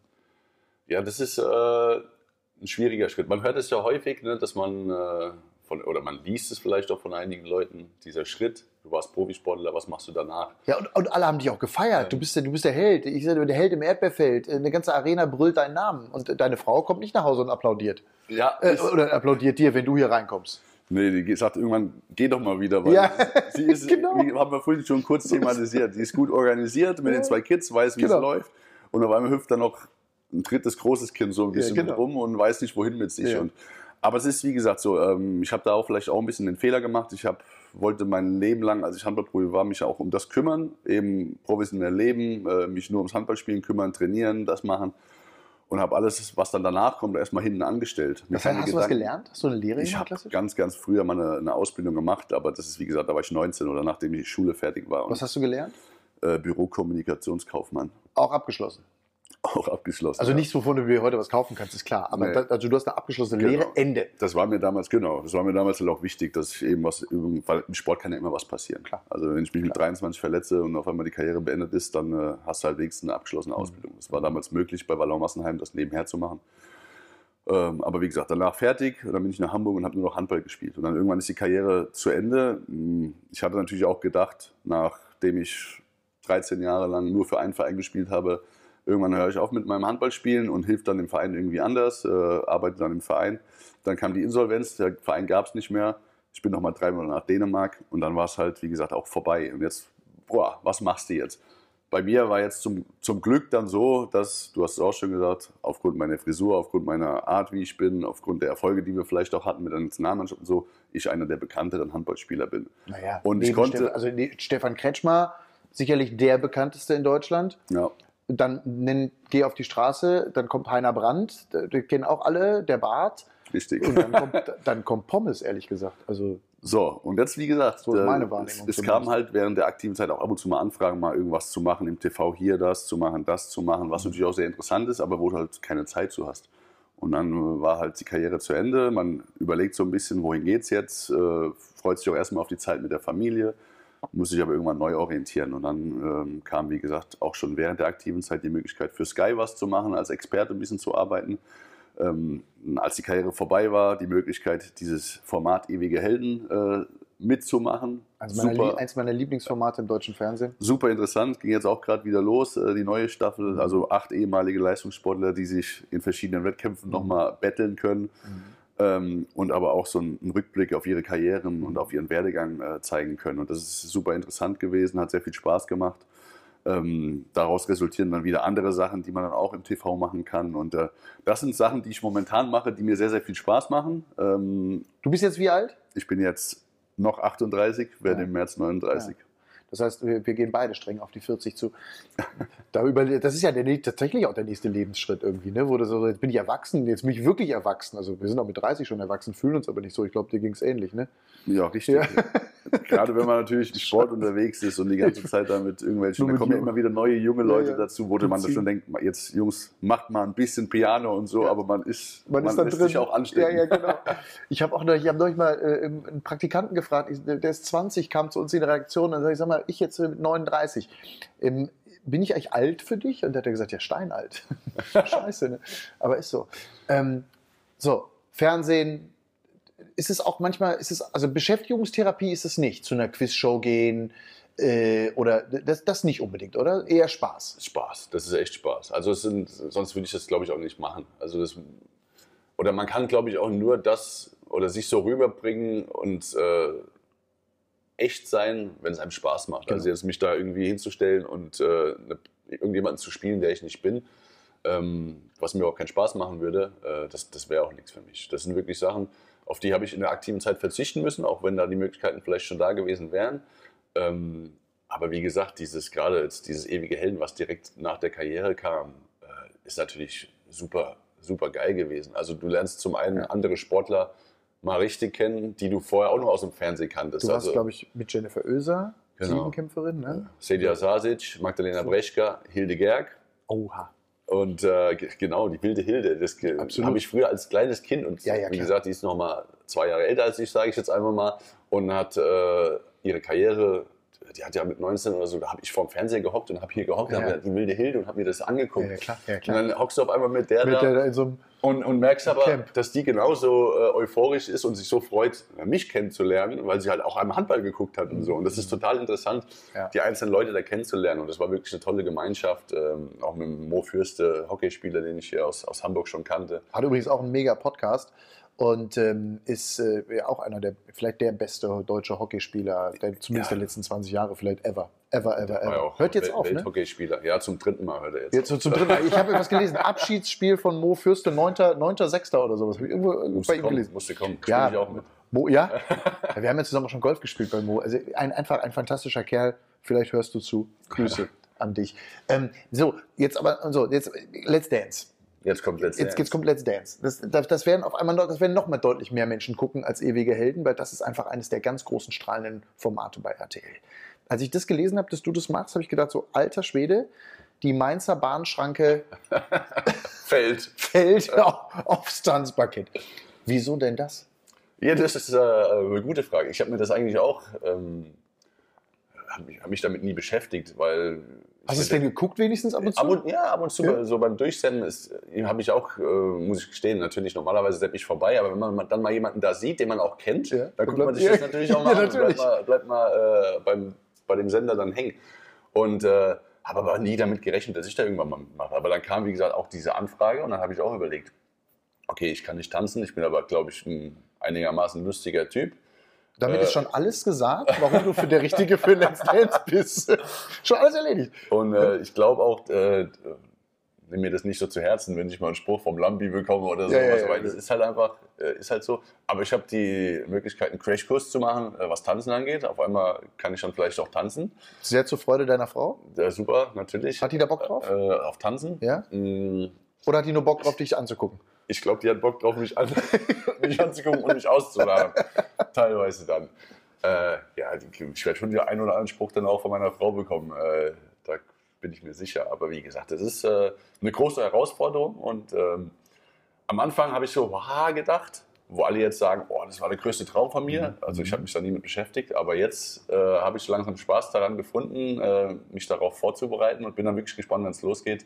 [SPEAKER 2] Ja, das ist äh, ein schwieriger Schritt. Man hört es ja häufig, ne, dass man, äh, von, oder man liest es vielleicht auch von einigen Leuten, dieser Schritt, du warst Profisportler, was machst du danach?
[SPEAKER 1] Ja, und, und alle haben dich auch gefeiert. Ähm. Du, bist der, du bist der Held. Ich sage, der Held im Erdbeerfeld. Eine ganze Arena brüllt deinen Namen. Und deine Frau kommt nicht nach Hause und applaudiert.
[SPEAKER 2] Ja.
[SPEAKER 1] Äh, oder applaudiert dir, wenn du hier reinkommst.
[SPEAKER 2] Nee, die sagt irgendwann, geh doch mal wieder. Weil ja, sie ist, genau. wie haben wir vorhin schon kurz thematisiert, die ist gut organisiert mit den zwei Kids, weiß, wie genau. es läuft. Und auf einmal hüpft dann noch ein drittes großes Kind so ein bisschen ja, genau. rum und weiß nicht, wohin mit sich. Ja. Und, aber es ist, wie gesagt, so, ähm, ich habe da auch vielleicht auch ein bisschen den Fehler gemacht. Ich hab, wollte mein Leben lang, als ich Handballprofi war, mich auch um das kümmern, eben professionell leben, äh, mich nur ums Handballspielen kümmern, trainieren, das machen und habe alles, was dann danach kommt, erstmal hinten angestellt.
[SPEAKER 1] Das heißt, hast Gedanken. du was gelernt? Hast du eine Lehre
[SPEAKER 2] Ich habe ganz, ganz früher mal eine, eine, Ausbildung gemacht, aber das ist, wie gesagt, da war ich 19 oder nachdem die Schule fertig war.
[SPEAKER 1] was hast du gelernt?
[SPEAKER 2] Äh, Bürokommunikationskaufmann.
[SPEAKER 1] Auch abgeschlossen?
[SPEAKER 2] Auch abgeschlossen.
[SPEAKER 1] Also nicht, wovon du dir heute was kaufen kannst, ist klar. Aber nee. da, also du hast eine abgeschlossene genau. Lehre, Ende.
[SPEAKER 2] Das war mir damals, genau, das war mir damals halt auch wichtig, dass ich eben was, weil im Sport kann ja immer was passieren. Klar. Also wenn ich mich klar. mit 23 verletze und auf einmal die Karriere beendet ist, dann äh, hast du halt wenigstens eine abgeschlossene mhm. Ausbildung. Es war damals möglich, bei Wallau Massenheim das nebenher zu machen. Ähm, aber wie gesagt, danach fertig, dann bin ich nach Hamburg und habe nur noch Handball gespielt. Und dann irgendwann ist die Karriere zu Ende. Hm, ich hatte natürlich auch gedacht, nachdem ich 13 Jahre lang nur für einen Verein gespielt habe, Irgendwann höre ich auf mit meinem Handballspielen und hilft dann dem Verein irgendwie anders, äh, arbeite dann im Verein. Dann kam die Insolvenz, der Verein gab es nicht mehr. Ich bin nochmal drei Monate nach Dänemark und dann war es halt, wie gesagt, auch vorbei. Und jetzt, boah, was machst du jetzt? Bei mir war jetzt zum, zum Glück dann so, dass, du hast es auch schon gesagt, aufgrund meiner Frisur, aufgrund meiner Art, wie ich bin, aufgrund der Erfolge, die wir vielleicht auch hatten mit der Nationalmannschaft und so, ich einer der bekannteren Handballspieler bin.
[SPEAKER 1] Naja, und ich konnte. Stefan, also Stefan Kretschmer, sicherlich der bekannteste in Deutschland.
[SPEAKER 2] Ja
[SPEAKER 1] dann nenn, geh auf die Straße, dann kommt Heiner Brandt, die kennen auch alle, der Bart.
[SPEAKER 2] Richtig.
[SPEAKER 1] Und dann kommt, dann kommt Pommes, ehrlich gesagt. Also
[SPEAKER 2] So, und jetzt, wie gesagt,
[SPEAKER 1] So ist
[SPEAKER 2] äh,
[SPEAKER 1] meine
[SPEAKER 2] es,
[SPEAKER 1] Wahrnehmung
[SPEAKER 2] es
[SPEAKER 1] zumindest.
[SPEAKER 2] kam halt während der aktiven Zeit auch ab und zu mal Anfragen, mal irgendwas zu machen im TV, hier das zu machen, das zu machen,
[SPEAKER 1] Mhm.
[SPEAKER 2] was natürlich auch sehr interessant ist, aber wo du halt keine Zeit zu hast. Und dann äh, war halt die Karriere zu Ende. Man überlegt so ein bisschen, wohin geht's jetzt, äh, freut sich auch erstmal auf die Zeit mit der Familie, muss sich aber irgendwann neu orientieren. Und dann ähm, kam, wie gesagt, auch schon während der aktiven Zeit die Möglichkeit für Sky was zu machen, als Experte ein bisschen zu arbeiten. Ähm, als die Karriere vorbei war, die Möglichkeit, dieses Format Ewige Helden äh, mitzumachen.
[SPEAKER 1] Also meine,
[SPEAKER 2] super,
[SPEAKER 1] Lie- eins meiner Lieblingsformate im deutschen Fernsehen.
[SPEAKER 2] super interessant, ging jetzt auch gerade wieder los, äh, die neue
[SPEAKER 1] Mhm.
[SPEAKER 2] Staffel. Also acht ehemalige Leistungssportler, die sich in verschiedenen Wettkämpfen
[SPEAKER 1] Mhm.
[SPEAKER 2] nochmal betteln können. Ähm, und aber auch so einen Rückblick auf ihre Karrieren und auf ihren Werdegang äh, zeigen können. Und das ist super interessant gewesen, hat sehr viel Spaß gemacht. Ähm, daraus resultieren dann wieder andere Sachen, die man dann auch im TV machen kann. Und äh, das sind Sachen, die ich momentan mache, die mir sehr, sehr viel Spaß machen. Ähm,
[SPEAKER 1] Du bist jetzt wie alt?
[SPEAKER 2] ich bin jetzt noch 38, werde
[SPEAKER 1] Ja.
[SPEAKER 2] im März 39.
[SPEAKER 1] Das heißt, wir, wir gehen beide streng auf die 40 zu. Da über, das ist ja der, tatsächlich auch der nächste Lebensschritt irgendwie, ne? wo du so, jetzt bin ich erwachsen, jetzt bin ich wirklich erwachsen. Also wir sind auch mit 30 schon erwachsen, fühlen uns aber nicht so. Ich glaube, dir ging es ähnlich, ne?
[SPEAKER 2] Ja, richtig.
[SPEAKER 1] Ja.
[SPEAKER 2] Gerade wenn man natürlich im Sport unterwegs ist und die ganze Zeit da mit irgendwelchen, da kommen ja immer wieder neue junge Leute
[SPEAKER 1] ja.
[SPEAKER 2] dazu, wo man
[SPEAKER 1] Beziehen.
[SPEAKER 2] schon denkt, jetzt Jungs, macht mal ein bisschen Piano und so,
[SPEAKER 1] Ja.
[SPEAKER 2] aber man ist,
[SPEAKER 1] Man, ist dann
[SPEAKER 2] lässt
[SPEAKER 1] drin.
[SPEAKER 2] sich auch anstecken.
[SPEAKER 1] Ja, ja, genau. Ich habe auch noch, ich habe neulich mal äh, einen Praktikanten gefragt, der ist 20, kam zu uns in die Redaktion und sag ich, sag mal, ich jetzt mit 39, ähm, bin ich eigentlich alt für dich? Und der hat er gesagt, ja, steinalt. Scheiße, ne? Aber ist so. Ähm, so, Fernsehen, ist es auch manchmal, ist es, also Beschäftigungstherapie ist es nicht, zu einer Quizshow gehen äh, oder das, das nicht unbedingt, oder? Eher Spaß.
[SPEAKER 2] Spaß, das ist echt Spaß. Also sind, sonst würde ich das, glaube ich, auch nicht machen. Also das, oder man kann, glaube ich, auch nur das oder sich so rüberbringen und äh, echt sein, wenn es einem Spaß macht. Also
[SPEAKER 1] Genau.
[SPEAKER 2] jetzt mich da irgendwie hinzustellen und äh, ne, irgendjemanden zu spielen, der ich nicht bin, ähm, was mir auch keinen Spaß machen würde, äh, das, das wäre auch nichts für mich. Das sind wirklich Sachen, auf die habe ich in der aktiven Zeit verzichten müssen, auch wenn da die Möglichkeiten vielleicht schon da gewesen wären. Ähm, aber wie gesagt, dieses gerade jetzt dieses ewige Helden, was direkt nach der Karriere kam, äh, ist natürlich super, super geil gewesen. Also du lernst zum einen andere Sportler mal richtig kennen, die du vorher auch noch aus dem Fernsehen kanntest.
[SPEAKER 1] Du warst,
[SPEAKER 2] also,
[SPEAKER 1] glaube ich, mit Jennifer Oeser,
[SPEAKER 2] Genau.
[SPEAKER 1] Siebenkämpferin, ne?
[SPEAKER 2] Sedia Sasic, Magdalena Brechka, Hilde Gerg.
[SPEAKER 1] Oha.
[SPEAKER 2] Und äh, ge- genau, die wilde Hilde, das habe ich früher als kleines Kind und
[SPEAKER 1] Ja, ja,
[SPEAKER 2] wie gesagt, die ist noch mal zwei Jahre älter als ich, sage ich jetzt einfach mal, und hat äh, ihre Karriere, die hat ja mit 19 oder so, da habe ich vorm Fernseher gehockt und habe hier gehockt,
[SPEAKER 1] Ja.
[SPEAKER 2] hab mir die wilde Hilde und habe mir das angeguckt.
[SPEAKER 1] Ja, ja, klar, ja,
[SPEAKER 2] Und
[SPEAKER 1] klar.
[SPEAKER 2] dann hockst du auf einmal mit der
[SPEAKER 1] Mit
[SPEAKER 2] da
[SPEAKER 1] der, in so einem,
[SPEAKER 2] und, und merkst aber,
[SPEAKER 1] Camp.
[SPEAKER 2] dass die genauso äh, euphorisch ist und sich so freut, mich kennenzulernen, weil sie halt auch einmal Handball geguckt hat und so. Und das ist total interessant,
[SPEAKER 1] Ja.
[SPEAKER 2] die einzelnen Leute da kennenzulernen. Und das war wirklich eine tolle Gemeinschaft. Ähm, auch mit dem Mo Fürste, Hockeyspieler, den ich hier aus, aus Hamburg schon kannte.
[SPEAKER 1] hat übrigens auch einen mega Podcast und ähm, ist äh, auch einer der, vielleicht der beste deutsche Hockeyspieler, der, zumindest
[SPEAKER 2] Ja.
[SPEAKER 1] der letzten 20 Jahre, vielleicht ever. Ever, ever, ever. Hört jetzt
[SPEAKER 2] Wel-
[SPEAKER 1] auf, ne?
[SPEAKER 2] Welthockeyspieler. Ja, zum dritten Mal hört er jetzt.
[SPEAKER 1] Jetzt so zum dritten Mal. Ich habe etwas gelesen. Abschiedsspiel von Mo Fürste, 9. 9.6. oder sowas. Habe ich irgendwo
[SPEAKER 2] musste
[SPEAKER 1] bei ihm
[SPEAKER 2] kommen,
[SPEAKER 1] gelesen.
[SPEAKER 2] musste kommen.
[SPEAKER 1] Ja,
[SPEAKER 2] ich auch mit.
[SPEAKER 1] Mo, ja? ja? Wir haben ja zusammen auch schon Golf gespielt bei Mo. Also ein, einfach ein fantastischer Kerl. Vielleicht hörst du zu. Grüße an dich. Ähm, so, jetzt aber, so, jetzt Let's Dance.
[SPEAKER 2] Jetzt kommt letztes
[SPEAKER 1] Jetzt, jetzt kommt Let's Dance. Das, das, das werden auf einmal das werden noch mal deutlich mehr Menschen gucken als ewige Helden, weil das ist einfach eines der ganz großen strahlenden Formate bei RTL. Als ich das gelesen habe, dass du das machst, habe ich gedacht, so alter Schwede, die Mainzer Bahnschranke fällt auf, aufs Tanzparkett. Wieso denn das?
[SPEAKER 2] Ja, das ist äh, eine gute Frage. Ich habe mir das eigentlich auch, ähm, habe mich, hab mich damit nie beschäftigt, weil.
[SPEAKER 1] Hast du es denn geguckt wenigstens ab und zu?
[SPEAKER 2] Ab und, ja, ab und zu,
[SPEAKER 1] Ja.
[SPEAKER 2] so beim Durchsenden ist, habe ich auch, äh, muss ich gestehen, natürlich normalerweise sepp ich vorbei, aber wenn man dann mal jemanden da sieht, den man auch kennt,
[SPEAKER 1] Ja.
[SPEAKER 2] dann guckt man sich
[SPEAKER 1] Ja.
[SPEAKER 2] das natürlich auch mal
[SPEAKER 1] Ja,
[SPEAKER 2] an bleibt mal, bleibt mal äh, beim, bei dem Sender dann hängen. Und äh, habe aber nie damit gerechnet, dass ich da irgendwann mal mitmache. Aber dann kam, wie gesagt, auch diese Anfrage und dann habe ich auch überlegt, okay, ich kann nicht tanzen, ich bin aber, glaube ich, ein einigermaßen lustiger Typ.
[SPEAKER 1] Damit
[SPEAKER 2] Äh.
[SPEAKER 1] ist schon alles gesagt, warum du für der Richtige für Let's Dance bist. schon alles erledigt.
[SPEAKER 2] Und äh, ich glaube auch, äh, nimm mir das nicht so zu Herzen, wenn ich mal einen Spruch vom Lambi bekomme oder so.
[SPEAKER 1] Ja, ja, ja.
[SPEAKER 2] weil das ist halt einfach, äh, ist halt so. Aber ich habe die Möglichkeit, einen Crashkurs zu machen, äh, was Tanzen angeht. Auf einmal kann ich dann vielleicht auch tanzen.
[SPEAKER 1] Sehr zur Freude deiner Frau.
[SPEAKER 2] Äh, super, natürlich.
[SPEAKER 1] Hat die da Bock drauf?
[SPEAKER 2] Äh, auf Tanzen?
[SPEAKER 1] Ja?
[SPEAKER 2] Mm,
[SPEAKER 1] Oder hat die nur Bock drauf, dich anzugucken?
[SPEAKER 2] Ich glaube, die hat Bock drauf, mich, an, mich anzugucken und mich auszuladen. Teilweise dann. Äh, ja, ich werde schon den einen oder anderen Spruch dann auch von meiner Frau bekommen. Äh, da bin ich mir sicher. Aber wie gesagt, das ist äh, eine große Herausforderung. Und ähm, am Anfang habe ich so, wow, gedacht, wo alle jetzt sagen, oh, das war der größte Traum von mir. Mhm. Also ich habe mich da nie mit beschäftigt. Aber jetzt äh, habe ich langsam Spaß daran gefunden, äh, mich darauf vorzubereiten und bin dann wirklich gespannt, wenn es losgeht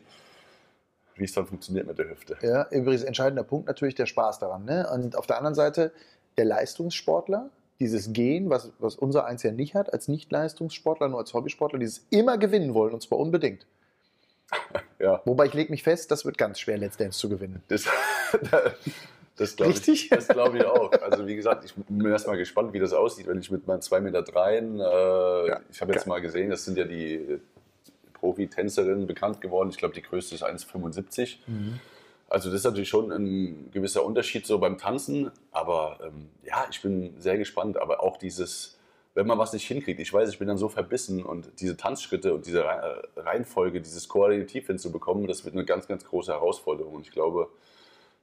[SPEAKER 2] wie es dann funktioniert mit der Hüfte.
[SPEAKER 1] Ja, übrigens entscheidender Punkt natürlich der Spaß daran. Ne? Und auf der anderen Seite der Leistungssportler, dieses Gehen, was, was unser Eins ja nicht hat, als Nicht-Leistungssportler, nur als Hobbysportler, dieses immer gewinnen wollen und zwar unbedingt. ja. Wobei ich lege mich fest, das wird ganz schwer, Let's Dance zu gewinnen.
[SPEAKER 2] Das, das glaube ich, glaub ich auch. Also wie gesagt, ich bin erstmal gespannt, wie das aussieht, wenn ich mit meinen 2,3 Meter, dreien, äh, ja. ich habe jetzt mal gesehen, das sind ja die Profi-Tänzerin bekannt geworden. Ich glaube, die größte ist 1,75. Mhm. Also das ist natürlich schon ein gewisser Unterschied so beim Tanzen. Aber ähm, ja, ich bin sehr gespannt. Aber auch dieses, wenn man was nicht hinkriegt, ich weiß, ich bin dann so verbissen und diese Tanzschritte und diese Reihenfolge, dieses Koordinativ hinzubekommen, das wird eine ganz, ganz große Herausforderung. Und ich glaube,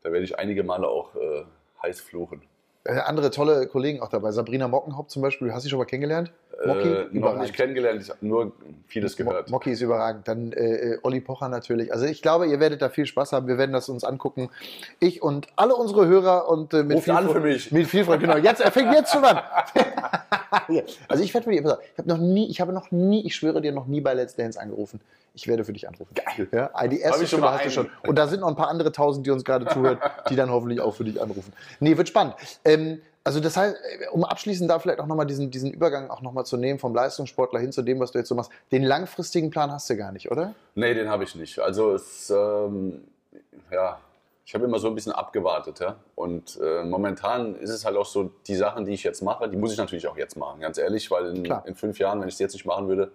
[SPEAKER 2] da werde ich einige Male auch äh, heiß fluchen.
[SPEAKER 1] Äh, andere tolle Kollegen auch dabei. Sabrina Mockenhaupt zum Beispiel, hast du schon mal kennengelernt?
[SPEAKER 2] Mocky, äh, noch nicht kennengelernt, ich habe nur vieles gehört.
[SPEAKER 1] Mocky ist überragend. Dann äh, äh, Olli Pocher natürlich. Also ich glaube, ihr werdet da viel Spaß haben. Wir werden das uns angucken. Ich und alle unsere Hörer und
[SPEAKER 2] äh, mit viel an für mich.
[SPEAKER 1] Mit viel Freude. Genau. Jetzt, er fängt jetzt schon an. also ich werde für dich, ich habe noch nie, ich habe noch nie, ich schwöre dir, noch nie bei Let's Dance angerufen. Ich werde für dich anrufen.
[SPEAKER 2] Geil.
[SPEAKER 1] Ja, die erste Stimme hast du schon. Und da sind noch ein paar andere tausend, die uns gerade zuhören, die dann hoffentlich auch für dich anrufen. Nee, wird spannend. Ähm, also das heißt, um abschließend da vielleicht auch nochmal diesen, diesen Übergang auch nochmal zu nehmen vom Leistungssportler hin zu dem, was du jetzt so machst. Den langfristigen Plan hast du gar nicht, oder?
[SPEAKER 2] Nee, den habe ich nicht. Also es, ähm, ja, ich habe immer so ein bisschen abgewartet. Ja? Und äh, momentan ist es halt auch so, die Sachen, die ich jetzt mache, die muss ich natürlich auch jetzt machen, ganz ehrlich, weil in, in fünf Jahren, wenn ich es jetzt nicht machen würde,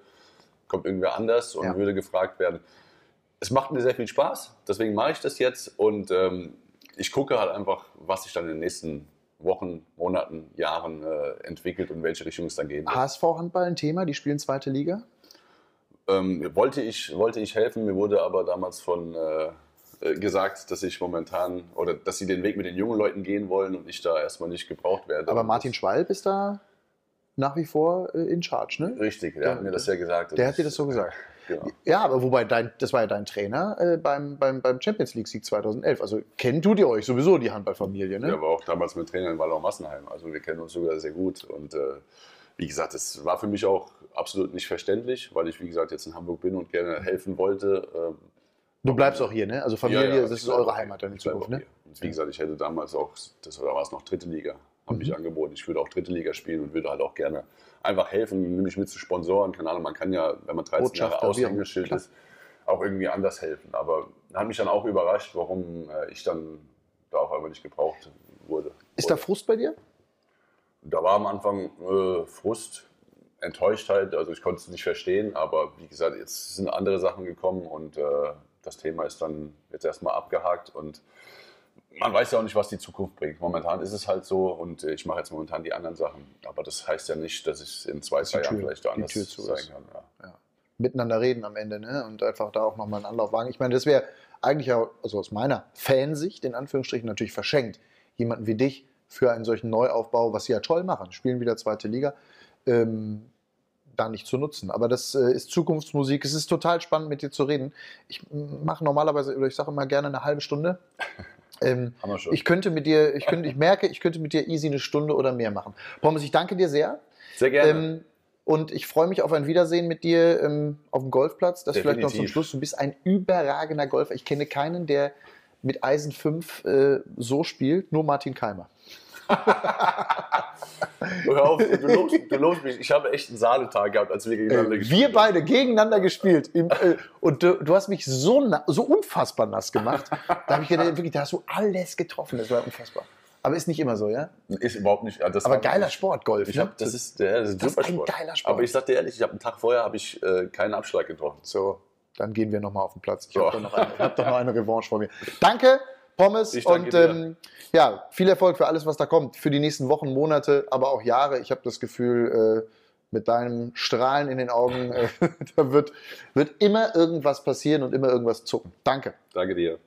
[SPEAKER 2] kommt irgendwer anders und ja. würde gefragt werden. Es macht mir sehr viel Spaß, deswegen mache ich das jetzt und ähm, ich gucke halt einfach, was sich dann in den nächsten Wochen, Monaten, Jahren äh, entwickelt und in welche Richtung es dann gehen
[SPEAKER 1] wird. HSV-Handball ein Thema, die spielen zweite Liga?
[SPEAKER 2] Ähm, wollte, ich, wollte ich helfen, mir wurde aber damals von äh, äh, gesagt, dass ich momentan oder dass sie den Weg mit den jungen Leuten gehen wollen und ich da erstmal nicht gebraucht werde.
[SPEAKER 1] Aber Martin Schwalb ist da nach wie vor äh, in Charge, ne?
[SPEAKER 2] Richtig, der, der hat mir das ja gesagt.
[SPEAKER 1] Der hat dir das so gesagt. Genau. Ja, aber wobei, dein, das war ja dein Trainer äh, beim, beim, beim Champions League-Sieg 2011. Also kennt tut ihr euch sowieso, die Handballfamilie, ne?
[SPEAKER 2] Der war auch damals mit Trainer in Wallau Massenheim. Also wir kennen uns sogar sehr gut. Und äh, wie gesagt, es war für mich auch absolut nicht verständlich, weil ich, wie gesagt, jetzt in Hamburg bin und gerne helfen wollte. Ähm,
[SPEAKER 1] du bleibst auch hier, ne? Also Familie, ja, ja, das ist eure Heimat dann in Zukunft, ne?
[SPEAKER 2] Und wie gesagt, ich hätte damals auch, das war es noch dritte Liga, habe mhm. mich angeboten. Ich würde auch dritte Liga spielen und würde halt auch gerne einfach helfen, nämlich mit zu Sponsoren. Keine Ahnung, man kann ja, wenn man 13 Jahre Aushängeschild ist, auch irgendwie anders helfen. Aber hat mich dann auch überrascht, warum äh, ich dann da auch einfach nicht gebraucht wurde.
[SPEAKER 1] Ist da Frust bei dir?
[SPEAKER 2] Da war am Anfang äh, Frust, Enttäuschtheit, also ich konnte es nicht verstehen, aber wie gesagt, jetzt sind andere Sachen gekommen und äh, das Thema ist dann jetzt erstmal abgehakt und man weiß ja auch nicht, was die Zukunft bringt. Momentan ist es halt so und ich mache jetzt momentan die anderen Sachen. Aber das heißt ja nicht, dass ich in zwei, drei Jahren vielleicht anders sein kann. Ja.
[SPEAKER 1] Ja. Miteinander reden am Ende ne? und einfach da auch nochmal einen Anlauf wagen. Ich meine, das wäre eigentlich auch, also aus meiner Fansicht in Anführungsstrichen natürlich verschenkt, jemanden wie dich für einen solchen Neuaufbau, was sie ja toll machen, spielen wieder zweite Liga, ähm, da nicht zu nutzen. Aber das äh, ist Zukunftsmusik. Es ist total spannend, mit dir zu reden. Ich mache normalerweise, oder ich sage immer gerne eine halbe Stunde. Ähm, ich könnte mit dir, ich, könnte, ich merke, ich könnte mit dir easy eine Stunde oder mehr machen. Pommes, ich danke dir sehr.
[SPEAKER 2] Sehr gerne. Ähm,
[SPEAKER 1] und ich freue mich auf ein Wiedersehen mit dir ähm, auf dem Golfplatz. Das Definitiv. vielleicht noch zum Schluss. Du bist ein überragender Golfer. Ich kenne keinen, der mit Eisen 5 äh, so spielt, nur Martin Keimer.
[SPEAKER 2] Hör auf, du lobst, du lobst mich. Ich habe echt einen Saaletag gehabt, als wir gegeneinander
[SPEAKER 1] äh, gespielt haben. Wir beide gegeneinander gespielt. Im, äh, und du, du, hast mich so, so unfassbar nass gemacht. Da habe ich gedacht, wirklich, da hast du alles getroffen. Das war unfassbar. Aber ist nicht immer so, ja?
[SPEAKER 2] Ist überhaupt nicht.
[SPEAKER 1] Das Aber geiler Sport, Golf.
[SPEAKER 2] Ich hab, das ist, der, das ist, das ist ein geiler Sport. Aber ich sag dir ehrlich, ich habe einen Tag vorher habe ich äh, keinen Abschlag getroffen.
[SPEAKER 1] So, dann gehen wir nochmal auf den Platz. Ich habe doch, noch eine, hab doch noch eine Revanche vor mir. Danke. Pommes und ähm, ja, viel Erfolg für alles, was da kommt, für die nächsten Wochen, Monate, aber auch Jahre. Ich habe das Gefühl, äh, mit deinem Strahlen in den Augen, äh, da wird, wird immer irgendwas passieren und immer irgendwas zucken. Danke.
[SPEAKER 2] Danke dir.